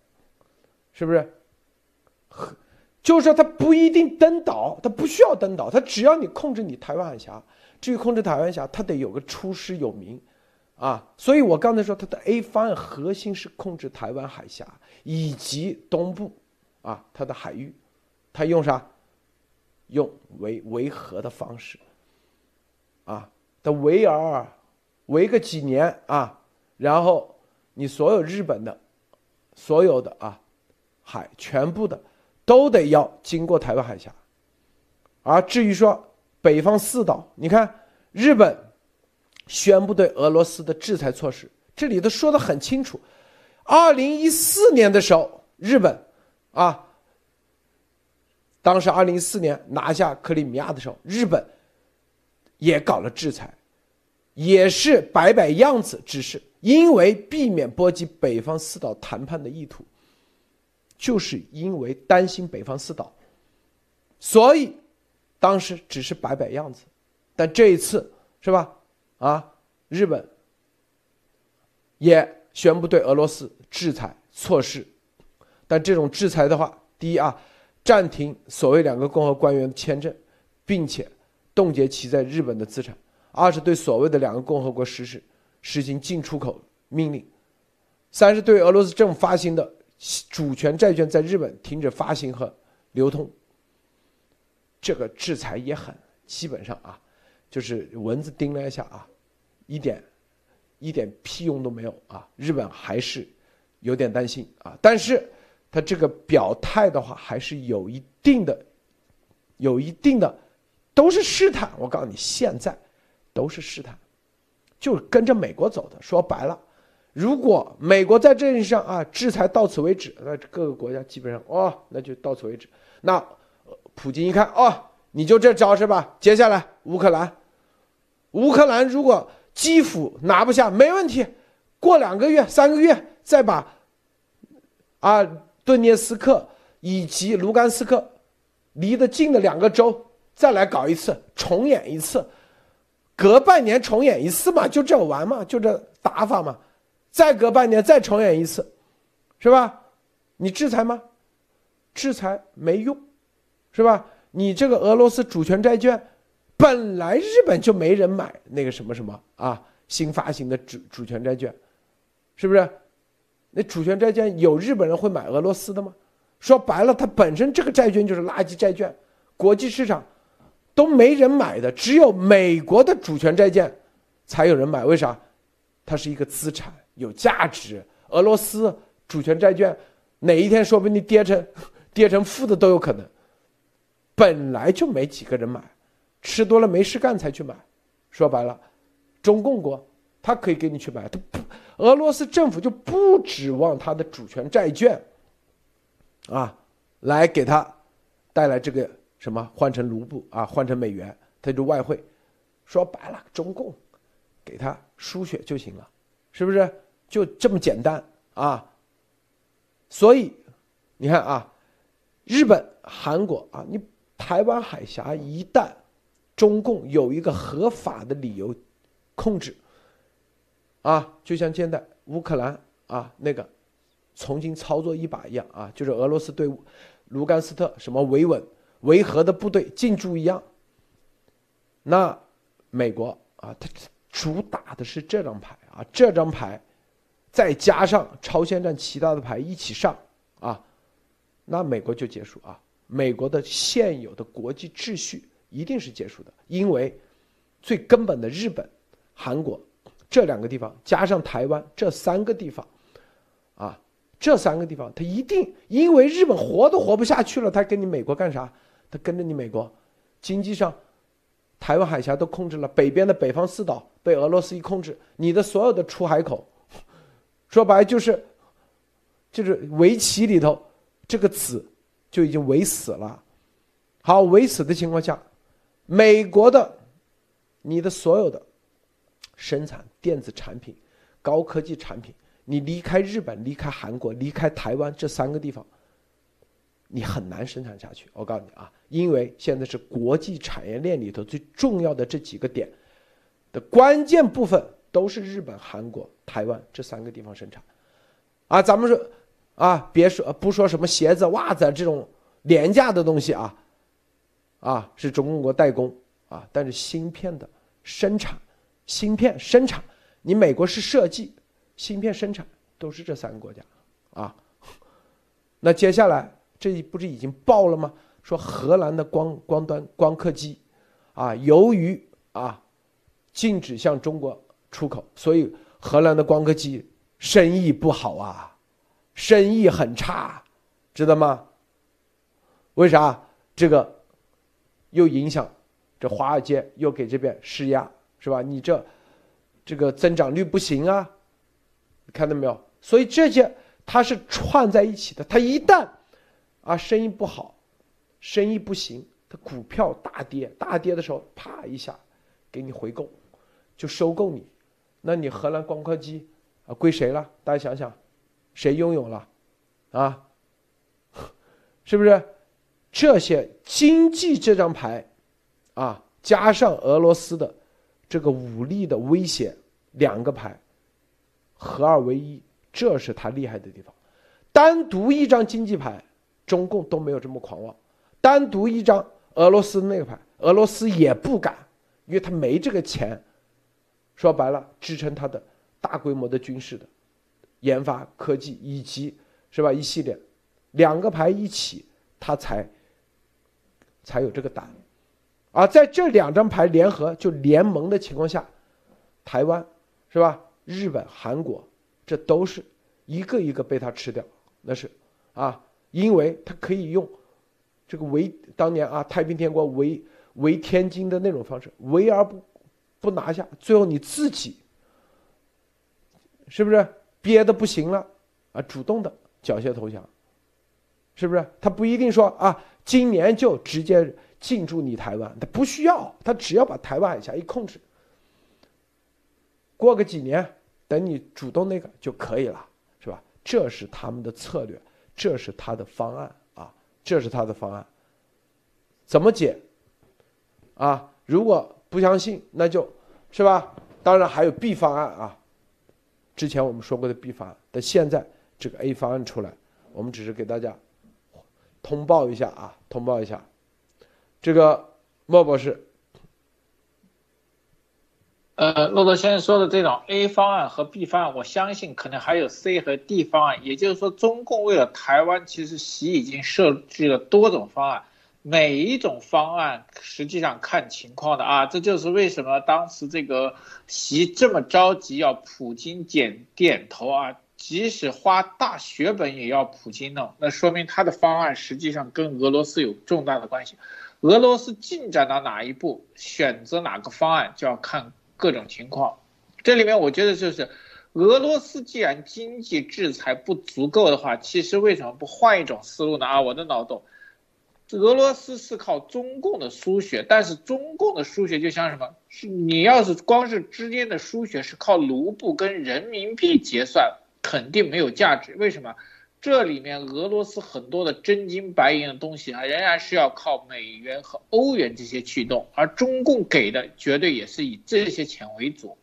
是不是？就是说他不一定登岛，他不需要登岛，他只要你控制你台湾海峡。至于控制台湾海峡，他得有个出师有名。啊，所以我刚才说，它的 A 方案核心是控制台湾海峡以及东部，啊，它的海域，它用啥？用维维和的方式，啊，他维尔，维个几年啊，然后你所有日本的，所有的啊，海全部的都得要经过台湾海峡，而至于说北方四岛，你看日本。宣布对俄罗斯的制裁措施，这里头说的很清楚。二零一四年的时候，日本啊，当时二零一四年拿下克里米亚的时候，日本也搞了制裁，也是摆摆样子，只是因为避免波及北方四岛谈判的意图，就是因为担心北方四岛，所以当时只是摆摆样子，但这一次是吧？啊，日本也宣布对俄罗斯制裁措施，但这种制裁的话，第一啊，暂停所谓两个共和官员的签证，并且冻结其在日本的资产；二是对所谓的两个共和国实施实行进出口命令；三是对俄罗斯政府发行的主权债券在日本停止发行和流通。这个制裁也很基本上啊，就是蚊子叮了一下啊。一点，一点屁用都没有啊！日本还是有点担心啊，但是他这个表态的话，还是有一定的，有一定的，都是试探。我告诉你，现在都是试探，就是跟着美国走的。说白了，如果美国在这件事上啊制裁到此为止，那各个国家基本上哦，那就到此为止。那普京一看哦，你就这招是吧？接下来乌克兰，乌克兰如果基辅拿不下，没问题，过两个月、三个月再把啊顿涅斯克以及卢甘斯克离得近的两个州再来搞一次，重演一次，隔半年重演一次嘛，就这玩嘛，就这打法嘛。再隔半年再重演一次，是吧？你制裁吗？制裁没用，是吧？你这个俄罗斯主权债券，本来日本就没人买那个什么什么啊，新发行的主主权债券，是不是？那主权债券有日本人会买俄罗斯的吗？说白了，它本身这个债券就是垃圾债券，国际市场都没人买的，只有美国的主权债券才有人买。为啥？它是一个资产。有价值，俄罗斯主权债券哪一天说不定跌成 跌成负的都有可能。本来就没几个人买，吃多了没事干才去买。说白了，中共国他可以给你去买，他不，俄罗斯政府就不指望他的主权债券啊来给他带来这个什么换成卢布啊换成美元，他就外汇。说白了，中共给他输血就行了。是不是就这么简单啊？所以你看啊，日本、韩国啊，你台湾海峡一旦中共有一个合法的理由控制啊，就像现在乌克兰啊那个重新操作一把一样啊，就是俄罗斯对卢甘斯特什么维稳维和的部队进驻一样，那美国啊，它主打的是这张牌。啊，这张牌，再加上朝鲜战其他的牌一起上，啊，那美国就结束啊！美国的现有的国际秩序一定是结束的，因为最根本的日本、韩国这两个地方，加上台湾这三个地方，啊，这三个地方，他一定因为日本活都活不下去了，他跟你美国干啥？他跟着你美国，经济上。台湾海峡都控制了，北边的北方四岛被俄罗斯一控制，你的所有的出海口，说白就是，就是围棋里头这个子就已经围死了。好，围死的情况下，美国的你的所有的生产电子产品、高科技产品，你离开日本、离开韩国、离开台湾这三个地方。你很难生产下去，我告诉你啊，因为现在是国际产业链里头最重要的这几个点的关键部分都是日本、韩国、台湾这三个地方生产，啊，咱们说啊，别说不说什么鞋子、袜子这种廉价的东西啊，啊，是中国代工啊，但是芯片的生产、芯片生产，你美国是设计，芯片生产都是这三个国家啊，那接下来。这不是已经爆了吗？说荷兰的光光端光刻机，啊，由于啊禁止向中国出口，所以荷兰的光刻机生意不好啊，生意很差，知道吗？为啥？这个又影响这华尔街，又给这边施压，是吧？你这这个增长率不行啊，看到没有？所以这些它是串在一起的，它一旦。啊，生意不好，生意不行，它股票大跌，大跌的时候，啪一下，给你回购，就收购你，那你荷兰光刻机啊归谁了？大家想想，谁拥有了？啊，是不是？这些经济这张牌，啊，加上俄罗斯的这个武力的威胁，两个牌合二为一，这是他厉害的地方。单独一张经济牌。中共都没有这么狂妄，单独一张俄罗斯那个牌，俄罗斯也不敢，因为他没这个钱。说白了，支撑他的大规模的军事的研发科技，以及是吧一系列两个牌一起，他才才有这个胆。而在这两张牌联合就联盟的情况下，台湾是吧？日本、韩国，这都是一个一个被他吃掉，那是啊。因为他可以用这个围当年啊太平天国围围天津的那种方式围而不不拿下，最后你自己是不是憋的不行了啊，主动的缴械投降，是不是？他不一定说啊，今年就直接进驻你台湾，他不需要，他只要把台湾海峡一控制，过个几年，等你主动那个就可以了，是吧？这是他们的策略，这是他的方案啊，这是他的方案。怎么解？啊，如果不相信，那就是吧？当然还有 B 方案啊。之前我们说过的 B 方案，但现在这个 A 方案出来，我们只是给大家通报一下啊，通报一下。这个莫博士，呃，骆驼先生说的这种 A 方案和 B 方案，我相信可能还有 C 和 D 方案。也就是说，中共为了台湾，其实习已经设计了多种方案。每一种方案实际上看情况的啊，这就是为什么当时这个习这么着急要普京点点头啊，即使花大血本也要普京弄，那说明他的方案实际上跟俄罗斯有重大的关系。俄罗斯进展到哪一步，选择哪个方案就要看各种情况。这里面我觉得就是俄罗斯既然经济制裁不足够的话，其实为什么不换一种思路呢？啊，我的脑洞。俄罗斯是靠中共的输血，但是中共的输血就像什么？是你要是光是之间的输血是靠卢布跟人民币结算，肯定没有价值。为什么？这里面俄罗斯很多的真金白银的东西啊，仍然是要靠美元和欧元这些驱动，而中共给的绝对也是以这些钱为主。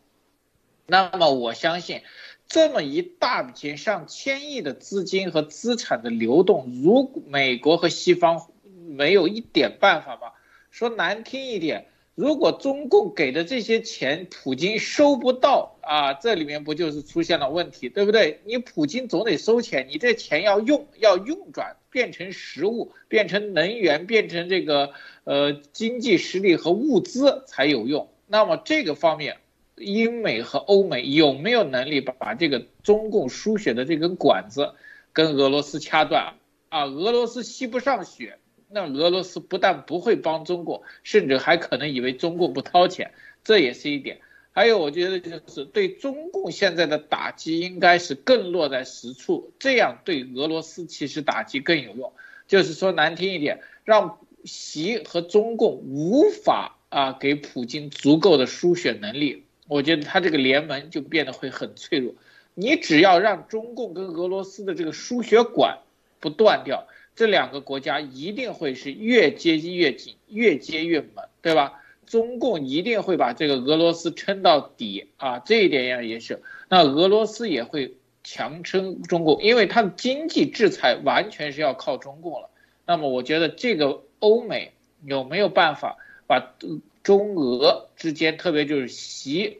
那么我相信，这么一大笔钱上千亿的资金和资产的流动，如果美国和西方。没有一点办法吧？说难听一点，如果中共给的这些钱，普京收不到啊，这里面不就是出现了问题，对不对？你普京总得收钱，你这钱要用，要运转，变成实物，变成能源，变成这个呃经济实力和物资才有用。那么这个方面，英美和欧美有没有能力把把这个中共输血的这根管子跟俄罗斯掐断啊？俄罗斯吸不上血。那俄罗斯不但不会帮中国，甚至还可能以为中共不掏钱，这也是一点。还有，我觉得就是对中共现在的打击应该是更落在实处，这样对俄罗斯其实打击更有用。就是说难听一点，让习和中共无法啊给普京足够的输血能力，我觉得他这个联盟就变得会很脆弱。你只要让中共跟俄罗斯的这个输血管不断掉。这两个国家一定会是越接近越紧，越接越猛，对吧？中共一定会把这个俄罗斯撑到底啊，这一点呀也是。那俄罗斯也会强撑中共，因为它的经济制裁完全是要靠中共了。那么我觉得这个欧美有没有办法把中俄之间，特别就是习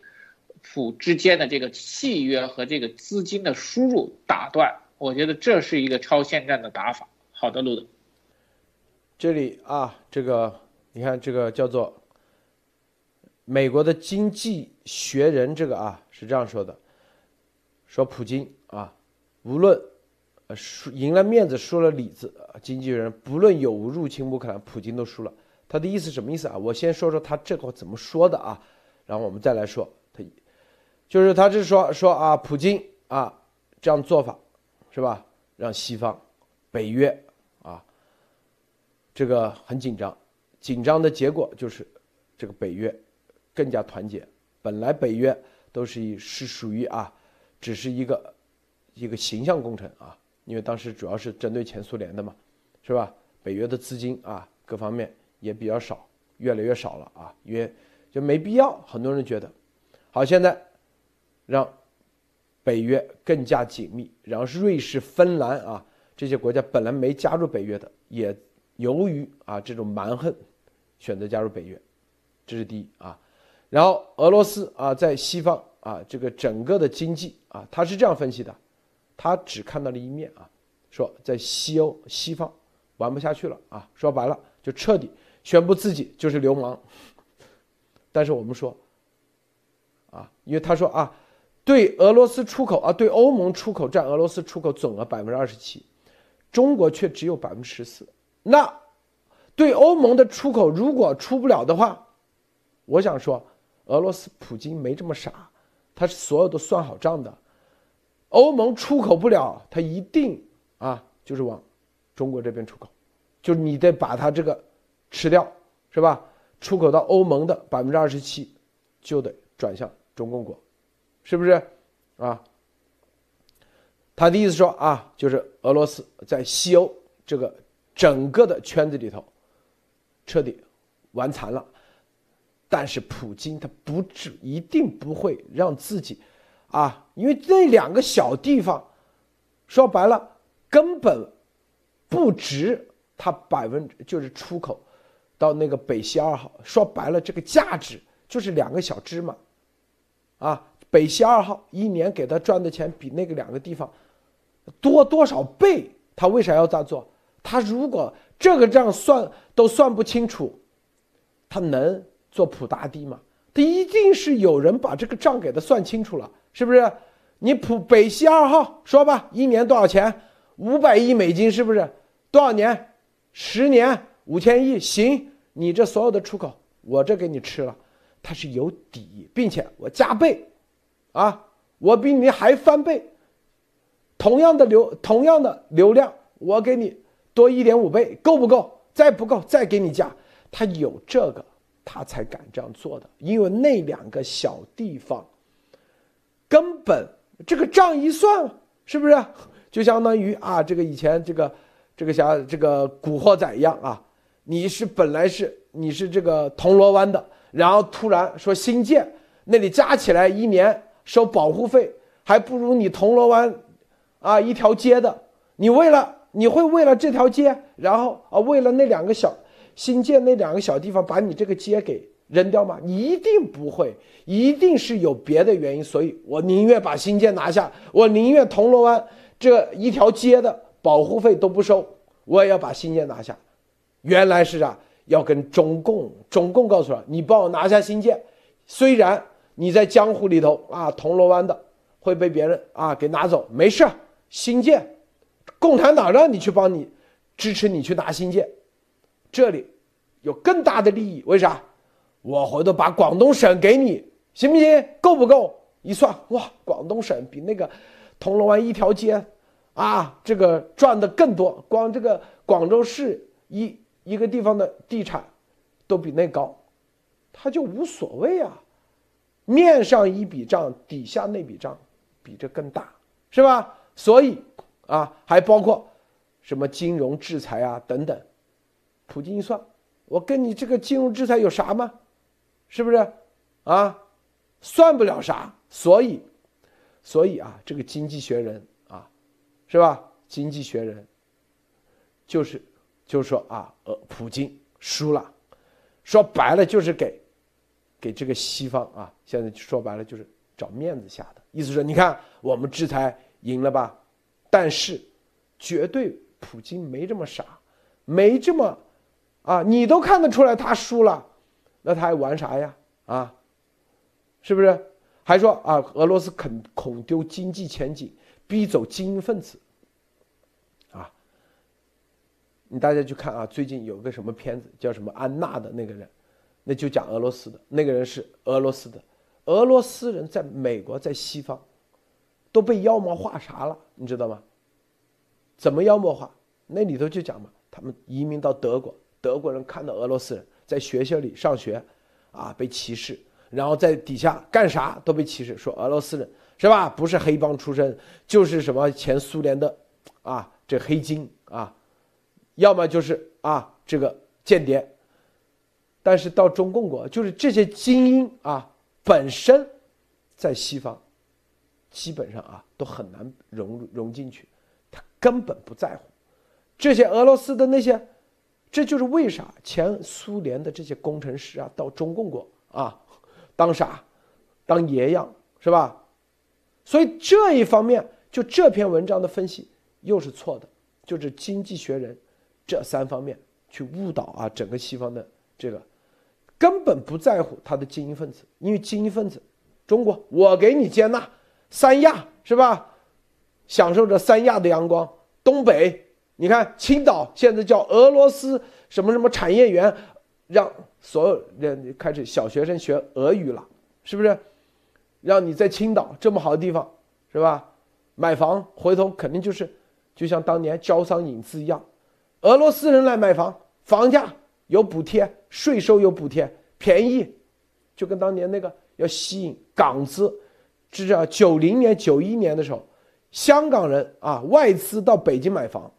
普之间的这个契约和这个资金的输入打断？我觉得这是一个超限战的打法。好的，路的。这里啊，这个你看，这个叫做美国的经济学人，这个啊是这样说的：说普京啊，无论输赢了面子，输了里子，经济学人不论有无入侵乌克兰，普京都输了。他的意思什么意思啊？我先说说他这个怎么说的啊，然后我们再来说他，就是他是说说啊，普京啊这样做法是吧，让西方、北约。这个很紧张，紧张的结果就是，这个北约更加团结。本来北约都是以是属于啊，只是一个一个形象工程啊，因为当时主要是针对前苏联的嘛，是吧？北约的资金啊，各方面也比较少，越来越少了啊，因为就没必要。很多人觉得，好，现在让北约更加紧密，然后是瑞士、芬兰啊这些国家本来没加入北约的也。由于啊这种蛮横，选择加入北约，这是第一啊。然后俄罗斯啊在西方啊这个整个的经济啊他是这样分析的，他只看到了一面啊，说在西欧西方玩不下去了啊，说白了就彻底宣布自己就是流氓。但是我们说啊，因为他说啊，对俄罗斯出口啊对欧盟出口占俄罗斯出口总额百分之二十七，中国却只有百分之十四。那对欧盟的出口如果出不了的话，我想说，俄罗斯普京没这么傻，他是所有都算好账的。欧盟出口不了，他一定啊，就是往中国这边出口，就是你得把它这个吃掉，是吧？出口到欧盟的百分之二十七，就得转向中共国，是不是？啊？他的意思说啊，就是俄罗斯在西欧这个整个的圈子里头，彻底玩残了。但是普京他不至一定不会让自己，啊，因为那两个小地方，说白了根本不值他百分就是出口到那个北溪二号。说白了，这个价值就是两个小芝麻，啊，北溪二号一年给他赚的钱比那个两个地方多多少倍？他为啥要这样做？他如果这个账算都算不清楚，他能？做普大低吗，他一定是有人把这个账给他算清楚了，是不是？你普北溪二号说吧，一年多少钱？五百亿美金，是不是？多少年？十年五千亿，行，你这所有的出口，我这给你吃了，它是有底，并且我加倍，啊，我比你还翻倍，同样的流，同样的流量，我给你多一点五倍，够不够？再不够，再给你加，他有这个。他才敢这样做的，因为那两个小地方，根本这个账一算，是不是就相当于啊，这个以前这个这个像这个古惑仔一样啊？你是本来是你是这个铜锣湾的，然后突然说新建那里加起来一年收保护费还不如你铜锣湾啊一条街的，你为了你会为了这条街，然后啊为了那两个小。新建那两个小地方，把你这个街给扔掉吗？你一定不会，一定是有别的原因。所以我宁愿把新建拿下，我宁愿铜锣湾这一条街的保护费都不收，我也要把新建拿下。原来是啊，要跟中共，中共告诉了你帮我拿下新建，虽然你在江湖里头啊，铜锣湾的会被别人啊给拿走，没事，新建，共产党让你去帮你支持你去拿新建。这里有更大的利益，为啥？我回头把广东省给你，行不行？够不够？一算，哇，广东省比那个铜锣湾一条街啊，这个赚的更多。光这个广州市一一个地方的地产都比那高，他就无所谓啊。面上一笔账，底下那笔账比这更大，是吧？所以啊，还包括什么金融制裁啊等等。普京一算，我跟你这个金融制裁有啥吗？是不是？啊，算不了啥。所以，所以啊，这个《经济学人》啊，是吧？《经济学人》就是，就是说啊，呃，普京输了，说白了就是给，给这个西方啊，现在说白了就是找面子下的意思。说你看我们制裁赢了吧？但是，绝对普京没这么傻，没这么。啊，你都看得出来他输了，那他还玩啥呀？啊，是不是？还说啊，俄罗斯恐恐丢经济前景，逼走精英分子。啊，你大家去看啊，最近有个什么片子叫什么安娜的那个人，那就讲俄罗斯的那个人是俄罗斯的，俄罗斯人在美国在西方都被妖魔化啥了，你知道吗？怎么妖魔化？那里头就讲嘛，他们移民到德国。德国人看到俄罗斯人在学校里上学，啊，被歧视，然后在底下干啥都被歧视，说俄罗斯人是吧？不是黑帮出身，就是什么前苏联的，啊，这黑金啊，要么就是啊这个间谍。但是到中共国，就是这些精英啊，本身在西方，基本上啊都很难融融进去，他根本不在乎这些俄罗斯的那些。这就是为啥前苏联的这些工程师啊，到中共国啊，当啥，当爷样是吧？所以这一方面，就这篇文章的分析又是错的，就是《经济学人》这三方面去误导啊，整个西方的这个根本不在乎他的精英分子，因为精英分子，中国我给你接纳三亚是吧？享受着三亚的阳光，东北。你看，青岛现在叫俄罗斯什么什么产业园，让所有人开始小学生学俄语了，是不是？让你在青岛这么好的地方，是吧？买房，回头肯定就是就像当年招商引资一样，俄罗斯人来买房，房价有补贴，税收有补贴，便宜，就跟当年那个要吸引港资，至少九零年、九一年的时候，香港人啊外资到北京买房，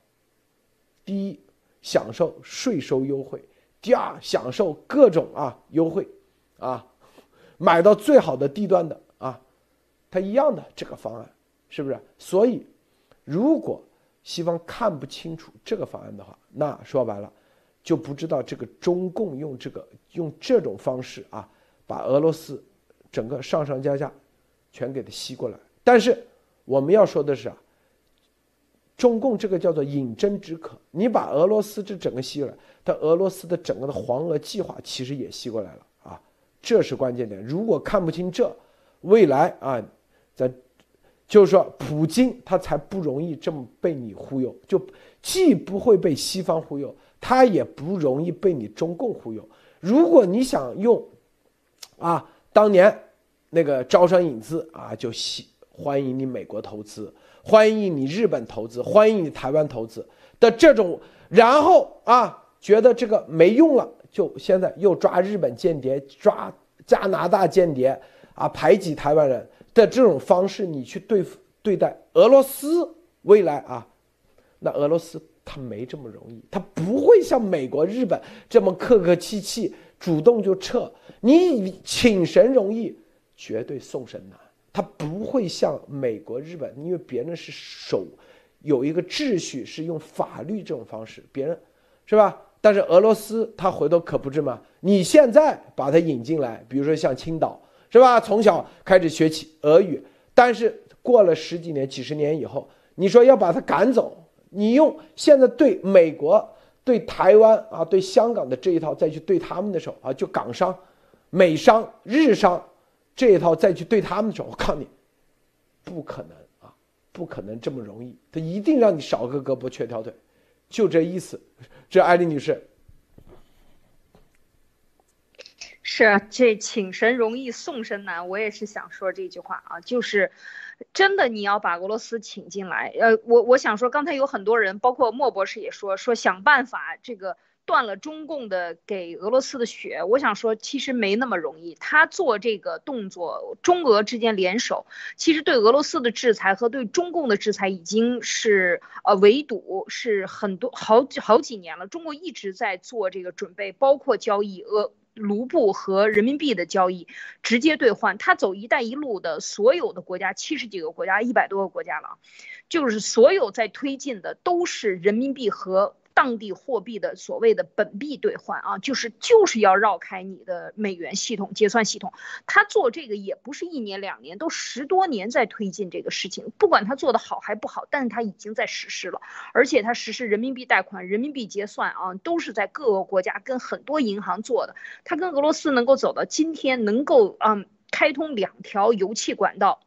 第一享受税收优惠，第二享受各种啊优惠，啊，买到最好的地段的啊，它一样的这个方案。是不是？所以，如果西方看不清楚这个方案的话，那说白了，就不知道这个中共用这个用这种方式啊，把俄罗斯整个上上下下全给它吸过来。但是我们要说的是啊，中共这个叫做饮鸩止渴，你把俄罗斯这整个吸过来，但俄罗斯的整个的黄俄计划其实也吸过来了啊，这是关键点。如果看不清这，未来啊，在。就是说，普京他才不容易这么被你忽悠，就既不会被西方忽悠，他也不容易被你中共忽悠。如果你想用，啊，当年那个招商引资啊，就喜欢迎你美国投资，欢迎你日本投资，欢迎你台湾投资的这种，然后啊，觉得这个没用了，就现在又抓日本间谍，抓加拿大间谍，啊，排挤台湾人。的这种方式，你去对付对待俄罗斯未来啊，那俄罗斯他没这么容易，他不会像美国、日本这么客客气气，主动就撤。你请神容易，绝对送神难。他不会像美国、日本，因为别人是守有一个秩序，是用法律这种方式，别人是吧？但是俄罗斯他回头可不是嘛？你现在把他引进来，比如说像青岛。是吧？从小开始学起俄语，但是过了十几年、几十年以后，你说要把他赶走，你用现在对美国、对台湾啊、对香港的这一套再去对他们的时候啊，就港商、美商、日商这一套再去对他们的时候，我告诉你，不可能啊，不可能这么容易，他一定让你少个胳膊缺条腿，就这意思。这艾丽女士。是啊，这请神容易送神难，我也是想说这句话啊，就是真的你要把俄罗斯请进来，呃，我我想说，刚才有很多人，包括莫博士也说说想办法这个断了中共的给俄罗斯的血，我想说其实没那么容易，他做这个动作，中俄之间联手，其实对俄罗斯的制裁和对中共的制裁已经是呃围堵，是很多好几好几年了，中国一直在做这个准备，包括交易俄。卢布和人民币的交易直接兑换，他走“一带一路”的所有的国家，七十几个国家，一百多个国家了，就是所有在推进的都是人民币和。当地货币的所谓的本币兑换啊，就是就是要绕开你的美元系统结算系统。他做这个也不是一年两年，都十多年在推进这个事情。不管他做的好还不好，但是他已经在实施了，而且他实施人民币贷款、人民币结算啊，都是在各个国家跟很多银行做的。他跟俄罗斯能够走到今天，能够嗯开通两条油气管道，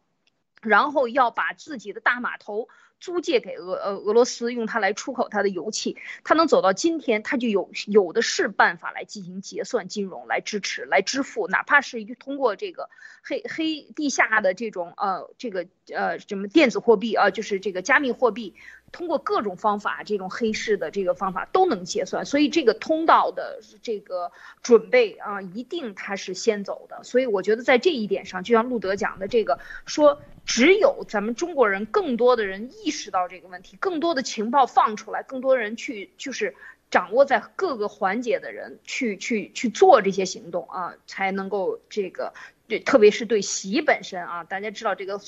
然后要把自己的大码头。租借给俄呃俄罗斯，用它来出口它的油气，它能走到今天，它就有有的是办法来进行结算金融来支持来支付，哪怕是通过这个黑黑地下的这种呃这个呃什么电子货币啊，就是这个加密货币。通过各种方法，这种黑市的这个方法都能结算，所以这个通道的这个准备啊，一定它是先走的。所以我觉得在这一点上，就像路德讲的这个，说只有咱们中国人更多的人意识到这个问题，更多的情报放出来，更多人去就是掌握在各个环节的人去去去做这些行动啊，才能够这个对，特别是对习本身啊，大家知道这个。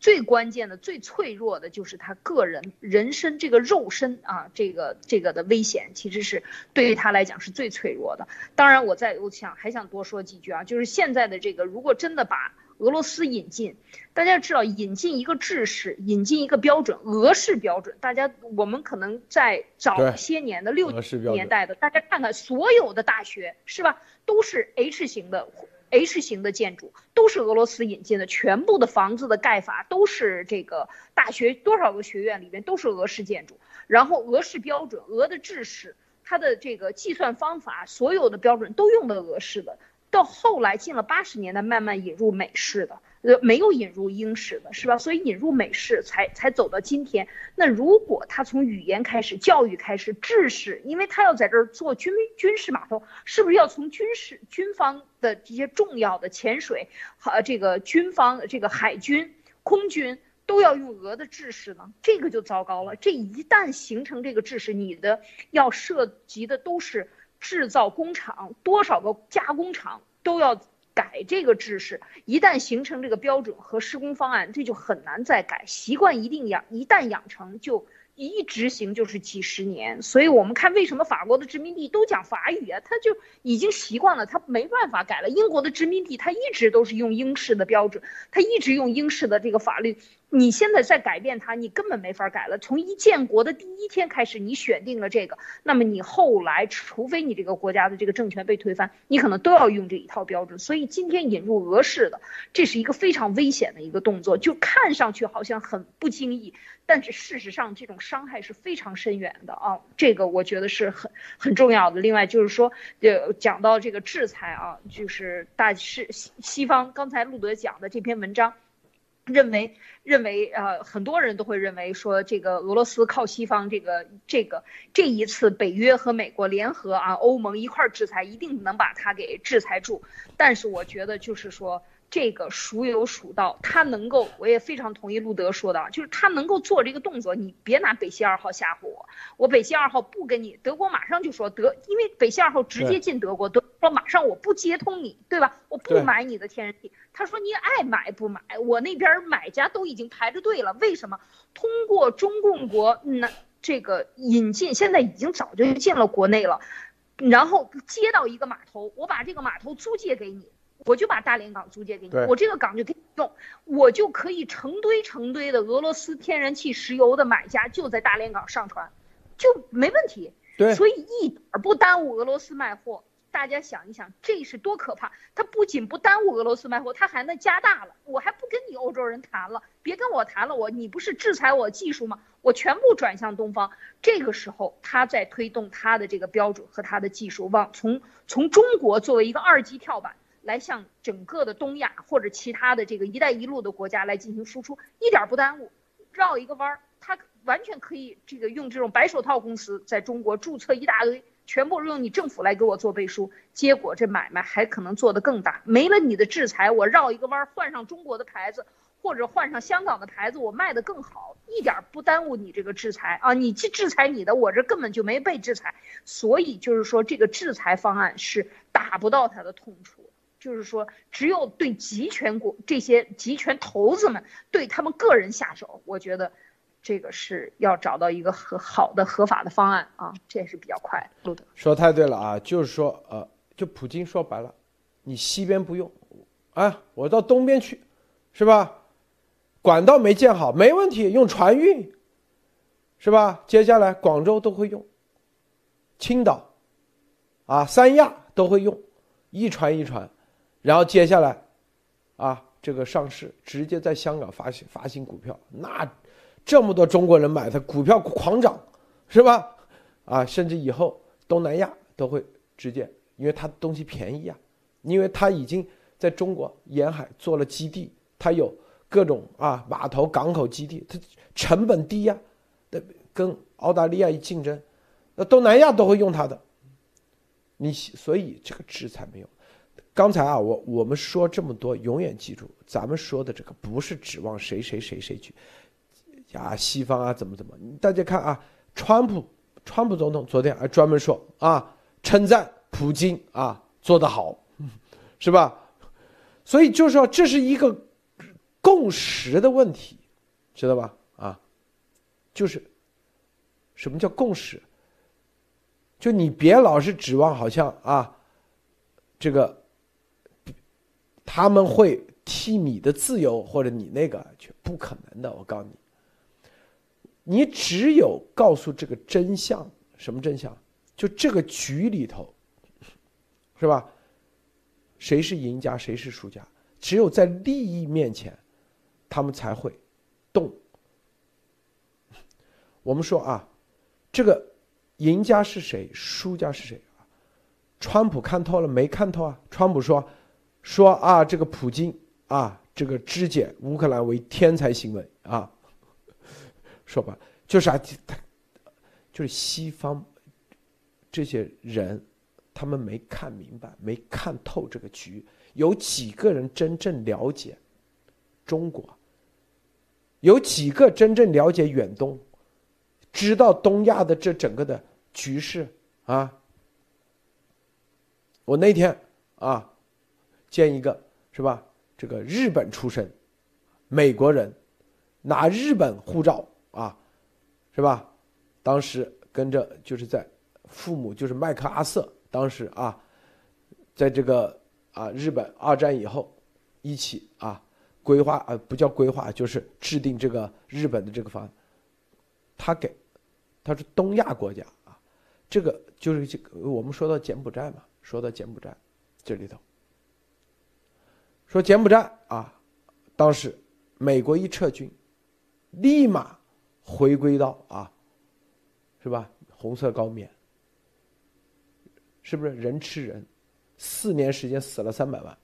最关键的、最脆弱的就是他个人人身这个肉身啊，这个这个的危险，其实是对于他来讲是最脆弱的。当然，我在我想还想多说几句啊，就是现在的这个，如果真的把俄罗斯引进，大家知道引进一个制式，引进一个标准，俄式标准。大家我们可能在早些年的六十年代的，大家看看所有的大学是吧，都是 H 型的。H 型的建筑都是俄罗斯引进的，全部的房子的盖法都是这个大学多少个学院里面都是俄式建筑，然后俄式标准、俄的制式，它的这个计算方法，所有的标准都用的俄式的。到后来进了八十年代，慢慢引入美式的呃，没有引入英式的是吧？所以引入美式才才走到今天。那如果他从语言开始、教育开始、知识，因为他要在这儿做军军事码头，是不是要从军事军方的这些重要的潜水和这个军方、这个海军、空军都要用俄的制式呢？这个就糟糕了。这一旦形成这个制式，你的要涉及的都是制造工厂，多少个加工厂都要。改这个制式，一旦形成这个标准和施工方案，这就很难再改。习惯一定养，一旦养成就一执行就是几十年。所以我们看为什么法国的殖民地都讲法语啊，他就已经习惯了，他没办法改了。英国的殖民地他一直都是用英式的标准，他一直用英式的这个法律。你现在再改变它，你根本没法改了。从一建国的第一天开始，你选定了这个，那么你后来，除非你这个国家的这个政权被推翻，你可能都要用这一套标准。所以今天引入俄式的，这是一个非常危险的一个动作，就看上去好像很不经意，但是事实上这种伤害是非常深远的啊。这个我觉得是很很重要的。另外就是说，呃，讲到这个制裁啊，就是大是西西方刚才路德讲的这篇文章。认为认为呃很多人都会认为说这个俄罗斯靠西方这个这个这一次北约和美国联合啊欧盟一块儿制裁一定能把它给制裁住，但是我觉得就是说。这个孰有孰道？他能够，我也非常同意路德说的，就是他能够做这个动作。你别拿北溪二号吓唬我，我北溪二号不跟你，德国马上就说德，因为北溪二号直接进德国，德说马上我不接通你，对吧？我不买你的天然气。他说你爱买不买，我那边买家都已经排着队了。为什么？通过中共国那这个引进，现在已经早就进了国内了，然后接到一个码头，我把这个码头租借给你。我就把大连港租借给你，我这个港就给你用，我就可以成堆成堆的俄罗斯天然气、石油的买家就在大连港上船，就没问题。对，所以一点不耽误俄罗斯卖货。大家想一想，这是多可怕！它不仅不耽误俄罗斯卖货，它还能加大了。我还不跟你欧洲人谈了，别跟我谈了，我你不是制裁我技术吗？我全部转向东方。这个时候，他在推动他的这个标准和他的技术，往从从中国作为一个二级跳板。来向整个的东亚或者其他的这个“一带一路”的国家来进行输出，一点不耽误，绕一个弯儿，他完全可以这个用这种白手套公司在中国注册一大堆，全部用你政府来给我做背书，结果这买卖还可能做得更大。没了你的制裁，我绕一个弯儿换上中国的牌子，或者换上香港的牌子，我卖得更好，一点不耽误你这个制裁啊！你去制裁你的，我这根本就没被制裁，所以就是说这个制裁方案是打不到他的痛处。就是说，只有对集权国这些集权头子们对他们个人下手，我觉得这个是要找到一个合好的合法的方案啊，这也是比较快。路德说太对了啊，就是说呃，就普京说白了，你西边不用，啊，我到东边去，是吧？管道没建好，没问题，用船运，是吧？接下来广州都会用，青岛，啊，三亚都会用，一船一船。然后接下来，啊，这个上市直接在香港发行发行股票，那这么多中国人买它，股票狂涨，是吧？啊，甚至以后东南亚都会直接，因为它东西便宜啊，因为它已经在中国沿海做了基地，它有各种啊码头港口基地，它成本低呀，的跟澳大利亚一竞争，那东南亚都会用它的，你所以这个制裁没有。刚才啊，我我们说这么多，永远记住，咱们说的这个不是指望谁谁谁谁去，呀，西方啊怎么怎么？大家看啊，川普，川普总统昨天还专门说啊，称赞普京啊做得好，是吧？所以就是说这是一个共识的问题，知道吧？啊，就是什么叫共识？就你别老是指望好像啊，这个。他们会替你的自由或者你那个，却不可能的。我告诉你，你只有告诉这个真相，什么真相？就这个局里头，是吧？谁是赢家，谁是输家？只有在利益面前，他们才会动。我们说啊，这个赢家是谁，输家是谁啊？川普看透了没看透啊？川普说。说啊，这个普京啊，这个肢解乌克兰为天才行为啊。说吧，就是啊？他就是西方这些人，他们没看明白，没看透这个局。有几个人真正了解中国？有几个真正了解远东？知道东亚的这整个的局势啊？我那天啊，见一个是吧？这个日本出身，美国人，拿日本护照啊，是吧？当时跟着就是在父母就是麦克阿瑟，当时啊，在这个啊日本二战以后，一起啊规划啊不叫规划，就是制定这个日本的这个方案，他给。他是东亚国家啊，这个就是这个我们说到柬埔寨嘛，说到柬埔寨这里头，说柬埔寨啊，当时美国一撤军，立马回归到啊，是吧？红色高棉，是不是人吃人？四年时间死了三百万。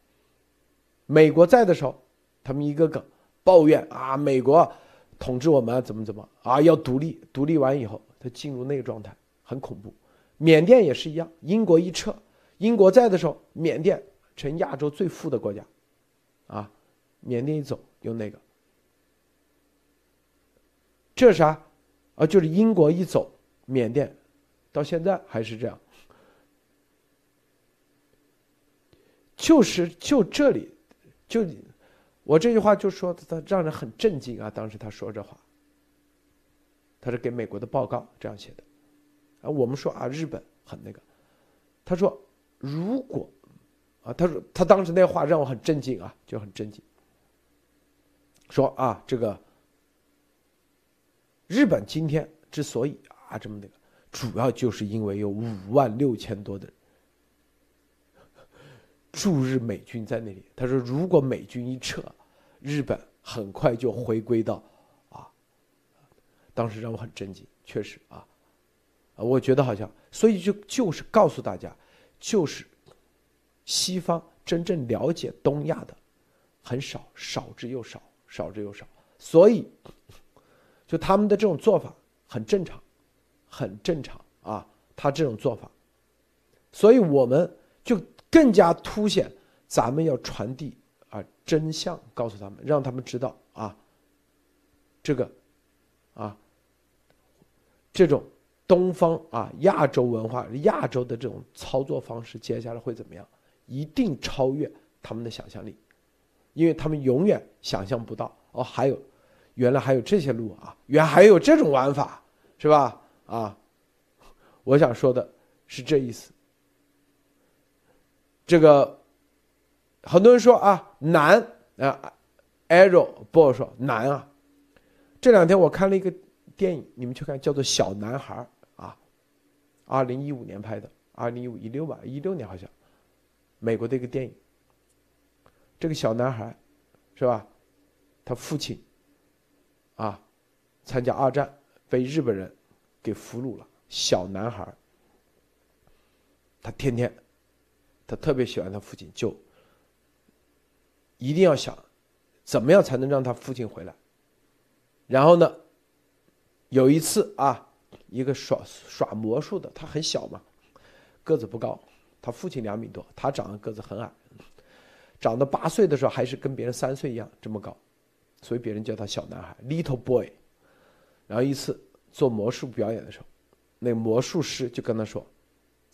美国在的时候，他们一个个抱怨啊，美国统治我们怎么怎么啊，要独立，独立完以后。他进入那个状态很恐怖，缅甸也是一样。英国一撤，英国在的时候，缅甸成亚洲最富的国家，啊，缅甸一走又那个，这是啥？啊，就是英国一走，缅甸到现在还是这样，就是就这里，就我这句话就说他让人很震惊啊！当时他说这话。他是给美国的报告这样写的，啊，我们说啊，日本很那个，他说如果，啊，他说他当时那话让我很震惊啊，就很震惊，说啊，这个日本今天之所以啊这么那个，主要就是因为有五万六千多的驻日美军在那里。他说，如果美军一撤，日本很快就回归到啊。当时让我很震惊，确实，啊，我觉得好像，所以就就是告诉大家，就是西方真正了解东亚的很少，少之又少，少之又少，所以就他们的这种做法很正常，很正常啊，他这种做法，所以我们就更加凸显咱们要传递啊真相，告诉他们，让他们知道啊，这个啊。这种东方啊，亚洲文化、亚洲的这种操作方式，接下来会怎么样？一定超越他们的想象力，因为他们永远想象不到哦，还有原来还有这些路啊，原来还有这种玩法，是吧？啊，我想说的是这意思。这个很多人说啊难啊，arrow 不说难啊。这两天我看了一个。电影你们去看，叫做《小男孩》啊，二零一五年拍的，二零一五一六吧，一六年好像，美国的一个电影。这个小男孩，是吧？他父亲，啊，参加二战被日本人给俘虏了。小男孩，他天天，他特别喜欢他父亲，就一定要想，怎么样才能让他父亲回来？然后呢？有一次啊，一个耍耍魔术的，他很小嘛，个子不高，他父亲两米多，他长得个子很矮，长到八岁的时候还是跟别人三岁一样这么高，所以别人叫他小男孩 （little boy）。然后一次做魔术表演的时候，那魔术师就跟他说：“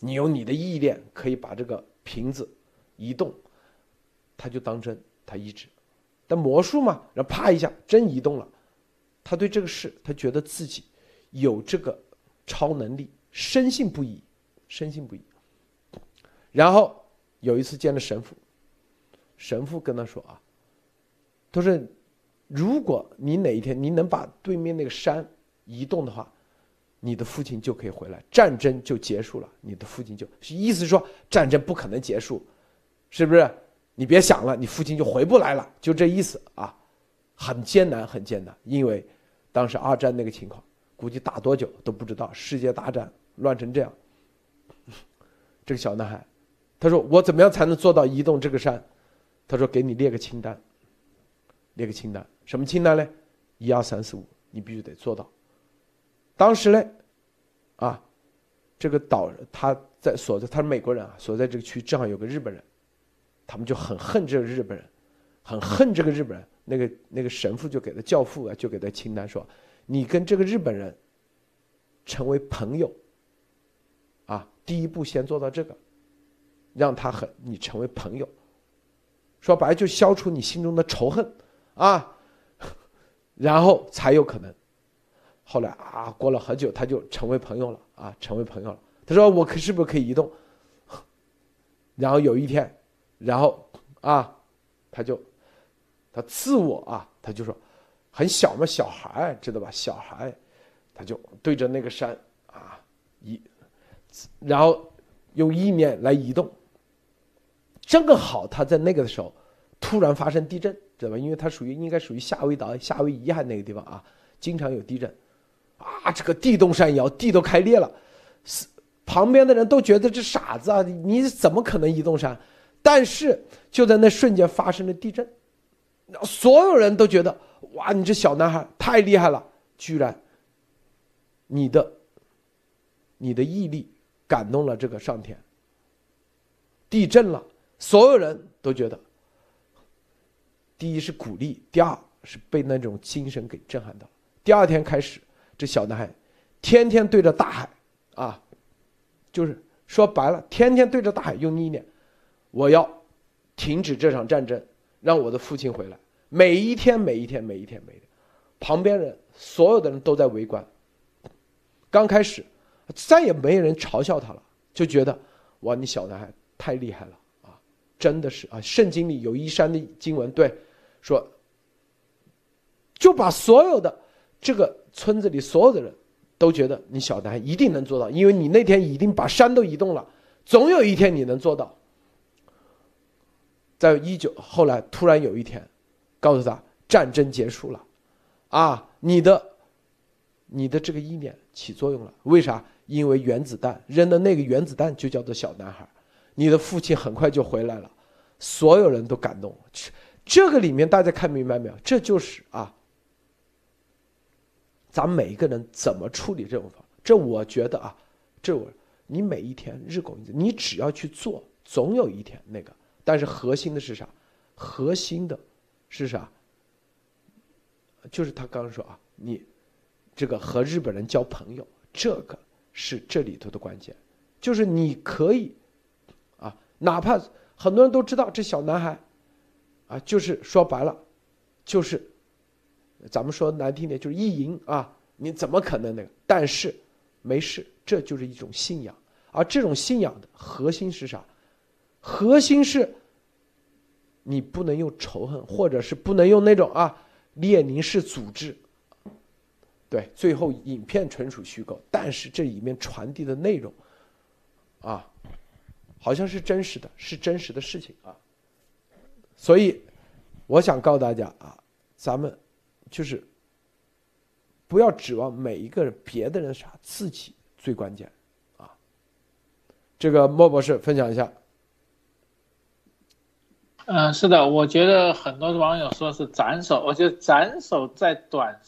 你用你的意念可以把这个瓶子移动。”他就当真，他一直，但魔术嘛，然后啪一下真移动了。他对这个事，他觉得自己有这个超能力，深信不疑，深信不疑。然后有一次见了神父，神父跟他说啊，他说，如果你哪一天你能把对面那个山移动的话，你的父亲就可以回来，战争就结束了，你的父亲就意思说战争不可能结束，是不是？你别想了，你父亲就回不来了，就这意思啊。很艰难，很艰难，因为当时二战那个情况，估计打多久都不知道。世界大战乱成这样，这个小男孩，他说：“我怎么样才能做到移动这个山？”他说：“给你列个清单。”列个清单，什么清单呢？一二三四五，你必须得做到。当时呢，啊，这个岛他在所在，他是美国人啊，所在这个区正好有个日本人，他们就很恨这个日本人，很恨这个日本人。那个那个神父就给他教父啊，就给他清单说，你跟这个日本人成为朋友，啊，第一步先做到这个，让他和你成为朋友，说白就消除你心中的仇恨啊，然后才有可能。后来啊，过了很久，他就成为朋友了啊，成为朋友了。他说：“我可是不是可以移动？” 然后有一天，然后啊，他就他自我啊，他就说很小嘛，小孩知道吧？小孩，他就对着那个山啊移，然后用意念来移动。正好他在那个的时候，突然发生地震，知道吧？因为他属于应该属于夏威岛、夏威夷海那个地方啊，经常有地震。啊，这个地动山摇，地都开裂了，旁边的人都觉得这傻子啊，你怎么可能移动山？但是就在那瞬间发生了地震，所有人都觉得哇，你这小男孩太厉害了，居然，你的，你的毅力感动了这个上天。地震了，所有人都觉得，第一是鼓励，第二是被那种精神给震撼到了。第二天开始。这小男孩，天天对着大海，啊，就是说白了，天天对着大海用意念，我要停止这场战争，让我的父亲回来。每一天，每一天，每一天，每一天，旁边人所有的人都在围观。刚开始，再也没人嘲笑他了，就觉得哇，你小男孩太厉害了，真的是啊，圣经里有一山的经文，对，说就把所有的这个。村子里所有的人都觉得你小男孩一定能做到，因为你那天已经把山都移动了，总有一天你能做到。在一九后来突然有一天，告诉他战争结束了，啊，你的你的这个意念起作用了，为啥？因为原子弹扔的那个原子弹就叫做小男孩，你的父亲很快就回来了，所有人都感动。这个里面大家看明白没有？这就是啊。咱们每一个人怎么处理这种方？这我觉得啊，这我你每一天日拱一次，你只要去做，总有一天那个。但是核心的是啥？核心的是啥？就是他刚刚说啊，你这个和日本人交朋友，这个是这里头的关键。就是你可以，哪怕很多人都知道这小男孩啊，就是说白了，就是。咱们说难听点，就是意淫啊！你怎么可能那个？但是，没事，这就是一种信仰。而这种信仰的核心是啥？核心是，你不能用仇恨，或者是不能用那种啊列宁式组织。对，最后影片纯属虚构，但是这里面传递的内容，啊，好像是真实的，是真实的事情啊。所以，我想告诉大家啊，咱们。就是不要指望每一个人，别的人啥，自己最关键，啊。这个莫博士分享一下。嗯，是的，我觉得很多网友说是斩首，我觉得斩首在短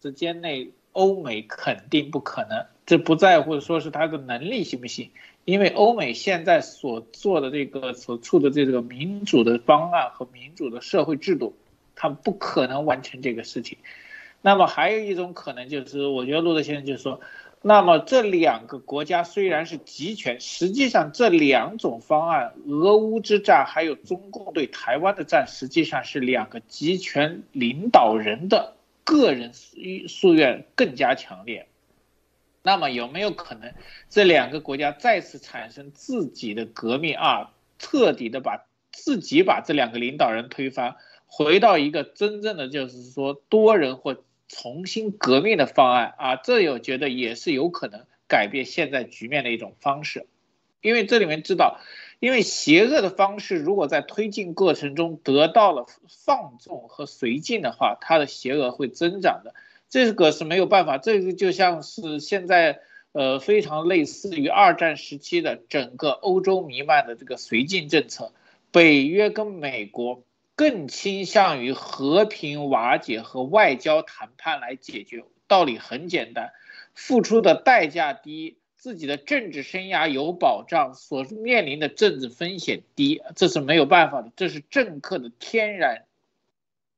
时间内，欧美肯定不可能。这不在乎说是他的能力行不行，因为欧美现在所做的这个所处的这个民主的方案和民主的社会制度。他们不可能完成这个事情，那么还有一种可能就是，我觉得路德先生就是说，那么这两个国家虽然是集权，实际上这两种方案，俄乌之战还有中共对台湾的战，实际上是两个集权领导人的个人夙愿更加强烈。那么有没有可能这两个国家再次产生自己的革命啊？彻底的把自己把这两个领导人推翻？回到一个真正的就是说多人或重新革命的方案啊，这我觉得也是有可能改变现在局面的一种方式，因为这里面知道，因为邪恶的方式如果在推进过程中得到了放纵和绥靖的话，它的邪恶会增长的，这个是没有办法，这个就像是现在呃非常类似于二战时期的整个欧洲弥漫的这个绥靖政策，北约跟美国。更倾向于和平瓦解和外交谈判来解决。道理很简单，付出的代价低，自己的政治生涯有保障，所面临的政治风险低，这是没有办法的，这是政客的天然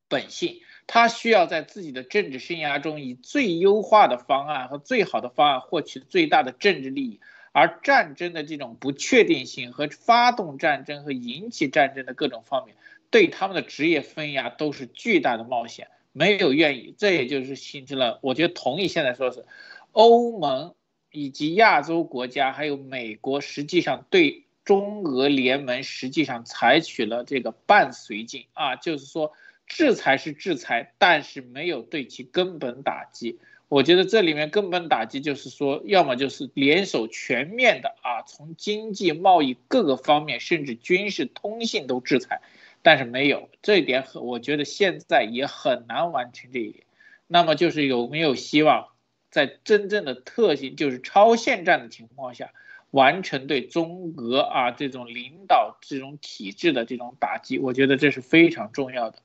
本性。他需要在自己的政治生涯中以最优化的方案和最好的方案获取最大的政治利益。而战争的这种不确定性和发动战争和引起战争的各种方面，对他们的职业生涯都是巨大的冒险。没有愿意，这也就是形成了。我觉得同意现在说是，欧盟以及亚洲国家还有美国，实际上对中俄联盟实际上采取了这个伴随性啊，就是说制裁是制裁，但是没有对其根本打击。我觉得这里面根本打击就是说，要么就是联手全面的啊，从经济、贸易各个方面，甚至军事、通信都制裁，但是没有这一点，很我觉得现在也很难完成这一点。那么就是有没有希望在真正的特性就是超限战的情况下，完成对中俄啊这种领导这种体制的这种打击？我觉得这是非常重要的。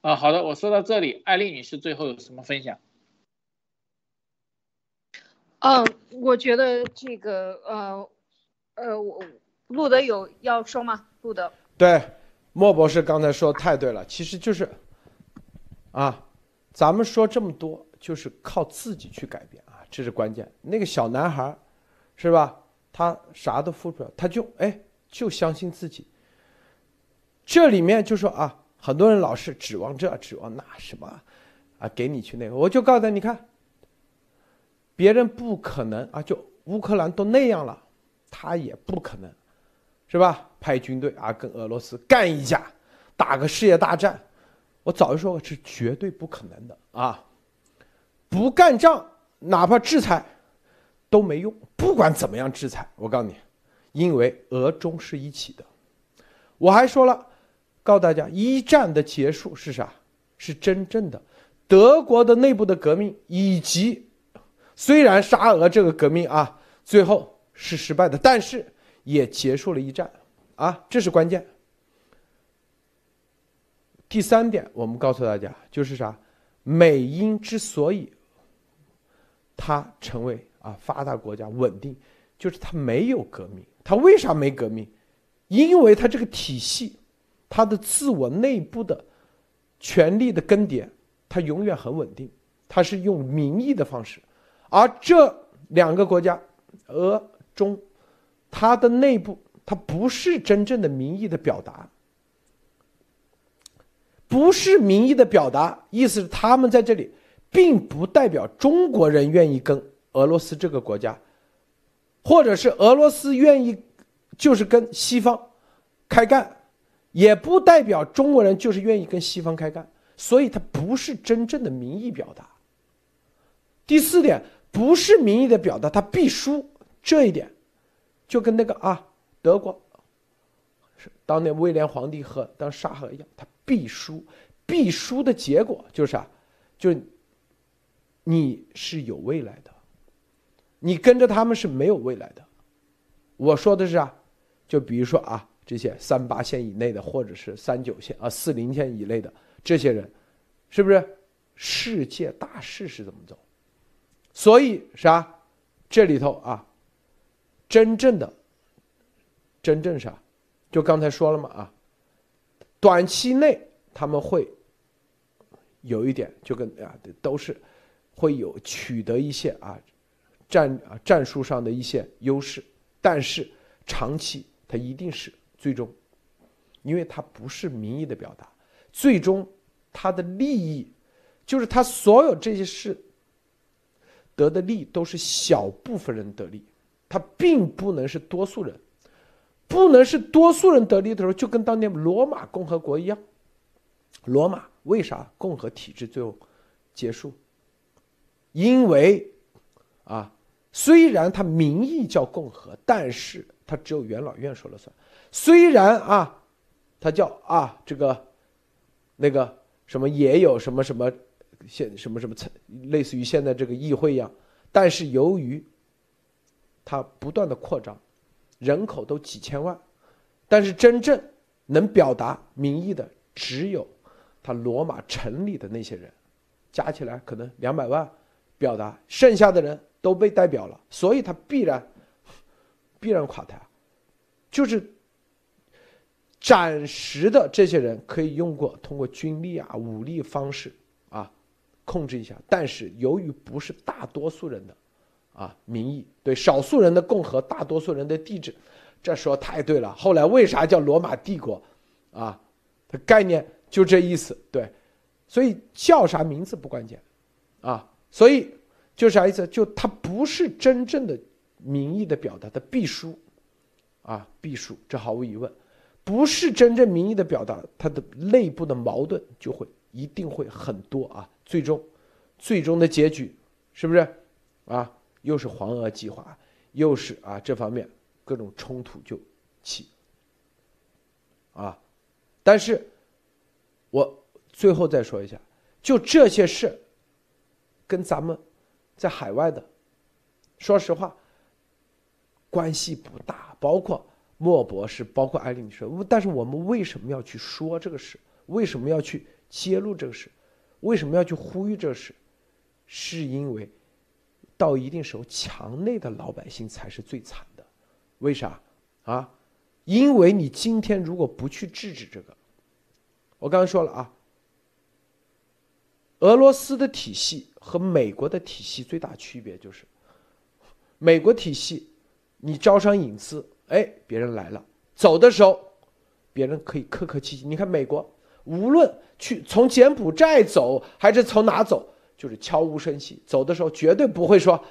啊，好的，我说到这里，艾丽女士最后有什么分享？嗯，我觉得这个呃呃，我路德有要说吗？路德对，莫博士刚才说太对了，其实就是啊，咱们说这么多，就是靠自己去改变啊，这是关键。那个小男孩是吧？他啥都付出了，他就哎就相信自己。这里面就说啊，很多人老是指望这指望那什么啊，给你去那个，我就告诉他，你看。别人不可能啊，就乌克兰都那样了，他也不可能，是吧？派军队啊，跟俄罗斯干一架，打个世界大战，我早就说过是绝对不可能的啊！不干仗，哪怕制裁都没用。不管怎么样制裁，我告诉你，因为俄中是一起的。我还说了，告诉大家，一战的结束是啥？是真正的德国的内部的革命以及。虽然沙俄这个革命啊，最后是失败的，但是也结束了一战，啊，这是关键。第三点，我们告诉大家就是啥？美英之所以它成为啊发达国家稳定，就是它没有革命。它为啥没革命？因为它这个体系，它的自我内部的权力的更迭，它永远很稳定。它是用民意的方式。而这两个国家，俄中，它的内部它不是真正的民意的表达，不是民意的表达，意思是他们在这里，并不代表中国人愿意跟俄罗斯这个国家，或者是俄罗斯愿意就是跟西方开干，也不代表中国人就是愿意跟西方开干，所以它不是真正的民意表达。第四点。不是民意的表达，他必输。这一点，就跟那个啊，德国，是当年威廉皇帝和当沙俄一样，他必输。必输的结果就是啥？就是你是有未来的，你跟着他们是没有未来的。我说的是啊，就比如说啊，这些三八线以内的，或者是三九线啊、四零线以内的这些人，是不是世界大势是怎么走？所以啥？这里头啊，真正的，真正啥？就刚才说了嘛啊，短期内他们会有一点，就跟啊都是会有取得一些啊战啊战术上的一些优势，但是长期它一定是最终，因为它不是民意的表达，最终它的利益就是它所有这些事。得的利都是小部分人得利，他并不能是多数人，不能是多数人得利的时候，就跟当年罗马共和国一样。罗马为啥共和体制最后结束？因为啊，虽然他名义叫共和，但是他只有元老院说了算。虽然啊，他叫啊这个那个什么也有什么什么。现什么什么层，类似于现在这个议会一样，但是由于它不断的扩张，人口都几千万，但是真正能表达民意的只有他罗马城里的那些人，加起来可能两百万表达，剩下的人都被代表了，所以他必然必然垮台，就是暂时的这些人可以用过通过军力啊武力方式啊控制一下，但是由于不是大多数人的啊民意，对少数人的共和，大多数人的帝制。这说太对了。后来为啥叫罗马帝国？啊，它概念就这意思。对，所以叫啥名字不关键，啊，所以就啥意思？就它不是真正的民意的表达的必输，啊，必输，这毫无疑问，不是真正民意的表达，它的内部的矛盾就会一定会很多啊。最终，最终的结局是不是？啊，又是黄俄计划，又是啊这方面。各种冲突就起，啊，但是，我最后再说一下，就这些事，跟咱们在海外的，说实话，关系不大。包括莫博士，包括艾丽米说，但是我们为什么要去说这个事？为什么要去揭露这个事？为什么要去呼吁这个事？是因为到一定时候，墙内的老百姓才是最惨的。为啥？啊，因为你今天如果不去制止这个，我刚刚说了啊，俄罗斯的体系和美国的体系最大区别就是，美国体系你招商引资，哎，别人来了，走的时候，别人可以客客气气。你看美国，无论去从柬埔寨走还是从哪走，就是悄无声息，走的时候绝对不会说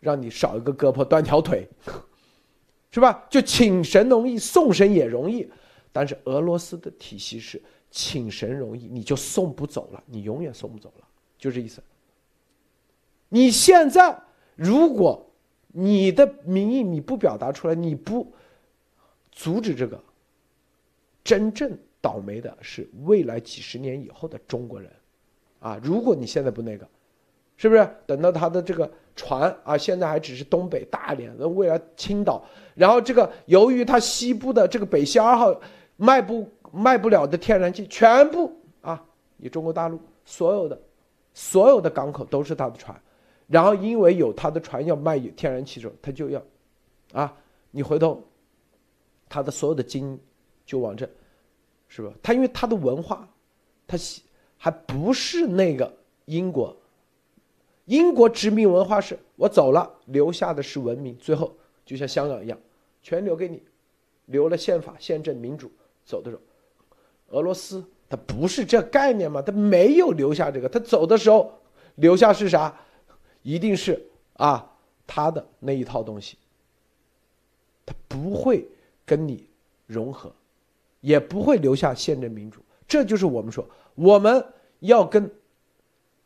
让你少一个胳膊断条腿。是吧？就请神容易送神也容易，但是俄罗斯的体系是请神容易，你就送不走了，你永远送不走了，就这意思。你现在如果你的民意你不表达出来，你不阻止这个，真正倒霉的是未来几十年以后的中国人，啊！如果你现在不那个。是不是等到他的这个船啊，现在还只是东北大连，那未来青岛，然后这个由于它西部的这个北溪二号卖不卖不了的天然气，全部啊，你中国大陆所有的所有的港口都是他的船，然后因为有他的船要卖天然气的时候，他就要啊，你回头他的所有的金就往这，是吧？他因为他的文化，他还不是那个英国。英国殖民文化是我走了，留下的是文明。最后就像香港一样，全留给你，留了宪法、宪政、民主。走的时候，俄罗斯它不是这概念嘛？它没有留下这个，它走的时候留下是啥？一定是啊，他的那一套东西。他不会跟你融合，也不会留下宪政民主。这就是我们说，我们要跟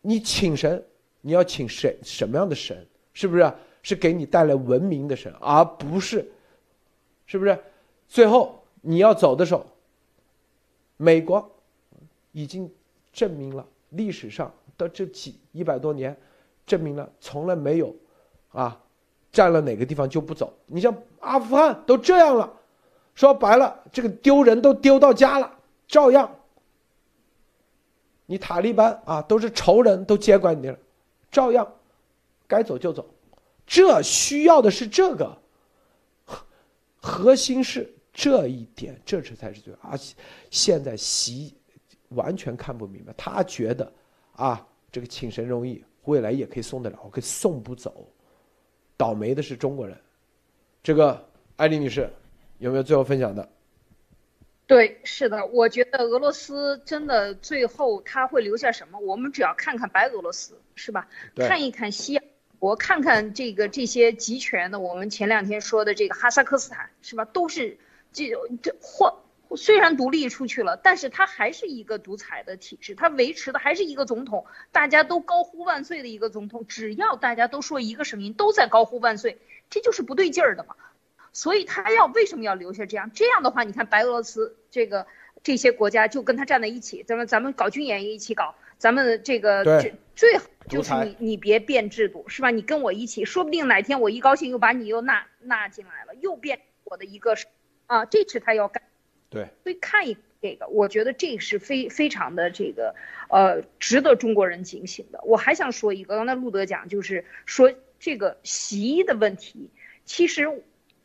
你请神。你要请谁什么样的神？是不是是给你带来文明的神，而不是，是不是？最后你要走的时候，美国已经证明了历史上的这几一百多年，证明了从来没有啊，占了哪个地方就不走。你像阿富汗都这样了，说白了，这个丢人都丢到家了，照样。你塔利班啊，都是仇人，都接管你了。照样，该走就走，这需要的是这个，核心是这一点，这是才是最。而现在习完全看不明白，他觉得啊，这个请神容易，未来也可以送得了，我可以送不走。倒霉的是中国人。这个艾丽女士有没有最后分享的？对，是的，我觉得俄罗斯真的最后他会留下什么？我们只要看看白俄罗斯，是吧？看一看西，我看看这个这些集权的，我们前两天说的这个哈萨克斯坦，是吧？都是这这或虽然独立出去了，但是他还是一个独裁的体制，他维持的还是一个总统，大家都高呼万岁的一个总统，只要大家都说一个声音，都在高呼万岁，这就是不对劲儿的嘛。所以他要为什么要留下这样？这样的话，你看白俄罗斯这个这些国家就跟他站在一起，咱们咱们搞军演也一起搞，咱们这个最最好就是你你别变制度是吧？你跟我一起，说不定哪天我一高兴又把你又纳纳进来了，又变我的一个啊，这是他要干。对，所以看一这个，我觉得这是非非常的这个呃值得中国人警醒的。我还想说一个，刚才路德讲就是说这个洗衣的问题，其实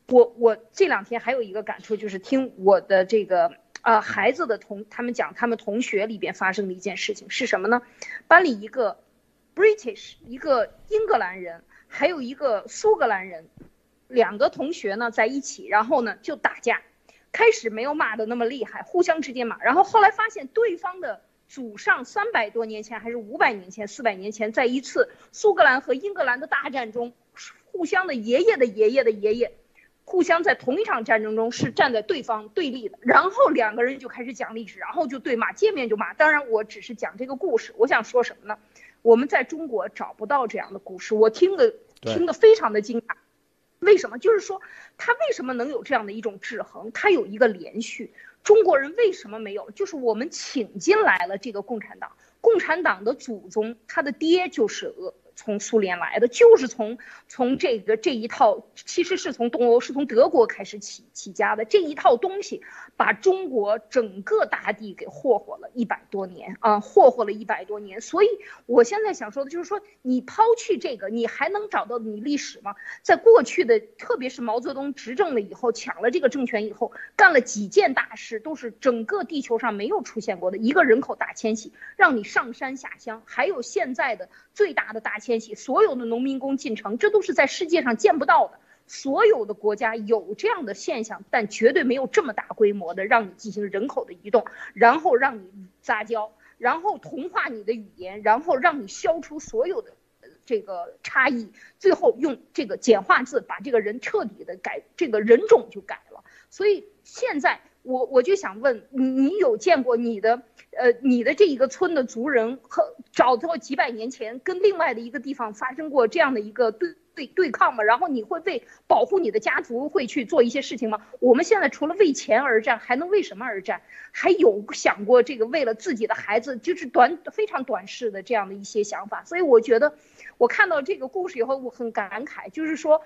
我我这两天还有一个感触，就是听我的这个呃孩子的同他们讲，他们同学里边发生的一件事情是什么呢？班里一个 British 一个英格兰人，还有一个苏格兰人，两个同学呢在一起，然后呢就打架。开始没有骂的那么厉害，互相之间骂，然后后来发现对方的祖上三百多年前还是五百年前、四百年前，在一次苏格兰和英格兰的大战中，互相的爷爷的爷爷的爷爷，互相在同一场战争中是站在对方对立的，然后两个人就开始讲历史，然后就对骂，见面就骂。当然，我只是讲这个故事，我想说什么呢？我们在中国找不到这样的故事，我听的听得非常的惊讶。为什么？就是说，他为什么能有这样的一种制衡？他有一个连续。中国人为什么没有？就是我们请进来了这个共产党，共产党的祖宗，他的爹就是俄。从苏联来的，就是从从这个这一套，其实是从东欧，是从德国开始起起家的这一套东西，把中国整个大地给霍霍了一百多年啊，霍霍了一百多年。所以我现在想说的就是说，你抛去这个，你还能找到你历史吗？在过去的，特别是毛泽东执政了以后，抢了这个政权以后，干了几件大事，都是整个地球上没有出现过的一个人口大迁徙，让你上山下乡，还有现在的最大的大迁。徙，所有的农民工进城，这都是在世界上见不到的。所有的国家有这样的现象，但绝对没有这么大规模的让你进行人口的移动，然后让你杂交，然后同化你的语言，然后让你消除所有的这个差异，最后用这个简化字把这个人彻底的改，这个人种就改了。所以现在。我我就想问你，你有见过你的呃你的这一个村的族人和找到几百年前跟另外的一个地方发生过这样的一个对对抗吗？然后你会为保护你的家族会去做一些事情吗？我们现在除了为钱而战，还能为什么而战？还有想过这个为了自己的孩子，就是短非常短视的这样的一些想法。所以我觉得我看到这个故事以后，我很感慨，就是说。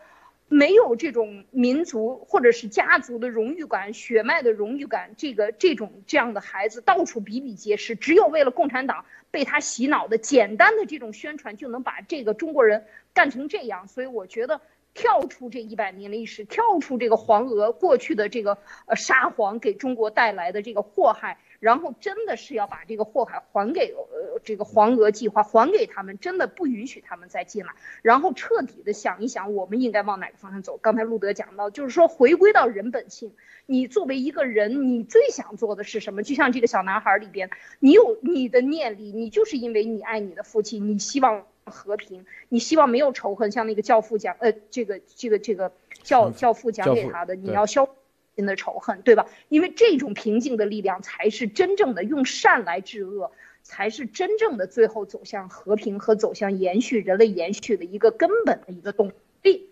没有这种民族或者是家族的荣誉感、血脉的荣誉感，这个这种这样的孩子到处比比皆是。只有为了共产党被他洗脑的简单的这种宣传，就能把这个中国人干成这样。所以我觉得。跳出这一百年历史，跳出这个黄俄过去的这个呃沙皇给中国带来的这个祸害，然后真的是要把这个祸害还给呃这个黄俄计划还给他们，真的不允许他们再进来，然后彻底的想一想，我们应该往哪个方向走。刚才路德讲到，就是说回归到人本性，你作为一个人，你最想做的是什么？就像这个小男孩里边，你有你的念力，你就是因为你爱你的父亲，你希望。和平，你希望没有仇恨，像那个教父讲，呃，这个这个这个教教父讲给他的，你要消心的仇恨，对吧？因为这种平静的力量才是真正的用善来治恶，才是真正的最后走向和平和走向延续人类延续的一个根本的一个动力。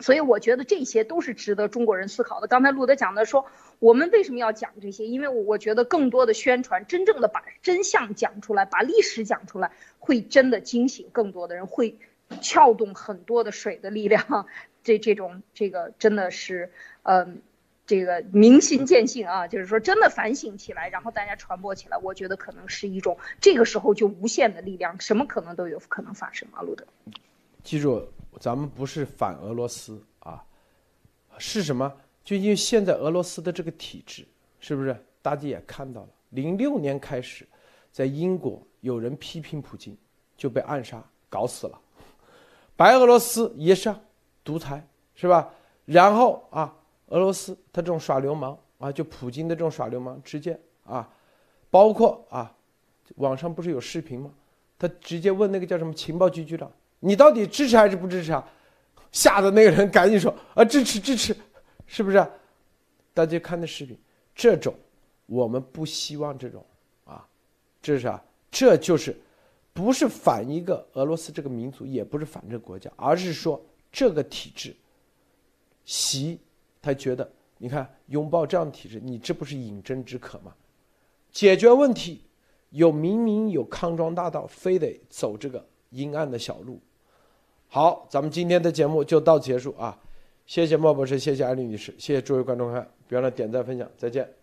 所以我觉得这些都是值得中国人思考的。刚才路德讲的说，我们为什么要讲这些？因为我觉得更多的宣传，真正的把真相讲出来，把历史讲出来，会真的惊醒更多的人，会撬动很多的水的力量。这这种这个真的是，嗯，这个明心见性啊，就是说真的反省起来，然后大家传播起来，我觉得可能是一种这个时候就无限的力量，什么可能都有可能发生啊，路德。记住。咱们不是反俄罗斯啊，是什么？就因为现在俄罗斯的这个体制，是不是？大家也看到了，零六年开始，在英国有人批评普京，就被暗杀搞死了。白俄罗斯也是独裁，是吧？然后啊，俄罗斯他这种耍流氓啊，就普京的这种耍流氓，直接啊，包括啊，网上不是有视频吗？他直接问那个叫什么情报局局长。你到底支持还是不支持啊？吓得那个人赶紧说啊，支持支持，是不是？大家看的视频，这种我们不希望这种啊，这是啊，这就是不是反一个俄罗斯这个民族，也不是反这个国家，而是说这个体制，习他觉得，你看拥抱这样的体制，你这不是饮鸩止渴吗？解决问题有明明有康庄大道，非得走这个阴暗的小路。好，咱们今天的节目就到此结束啊！谢谢莫博士，谢谢艾丽女士，谢谢诸位观众看，别忘了点赞分享，再见。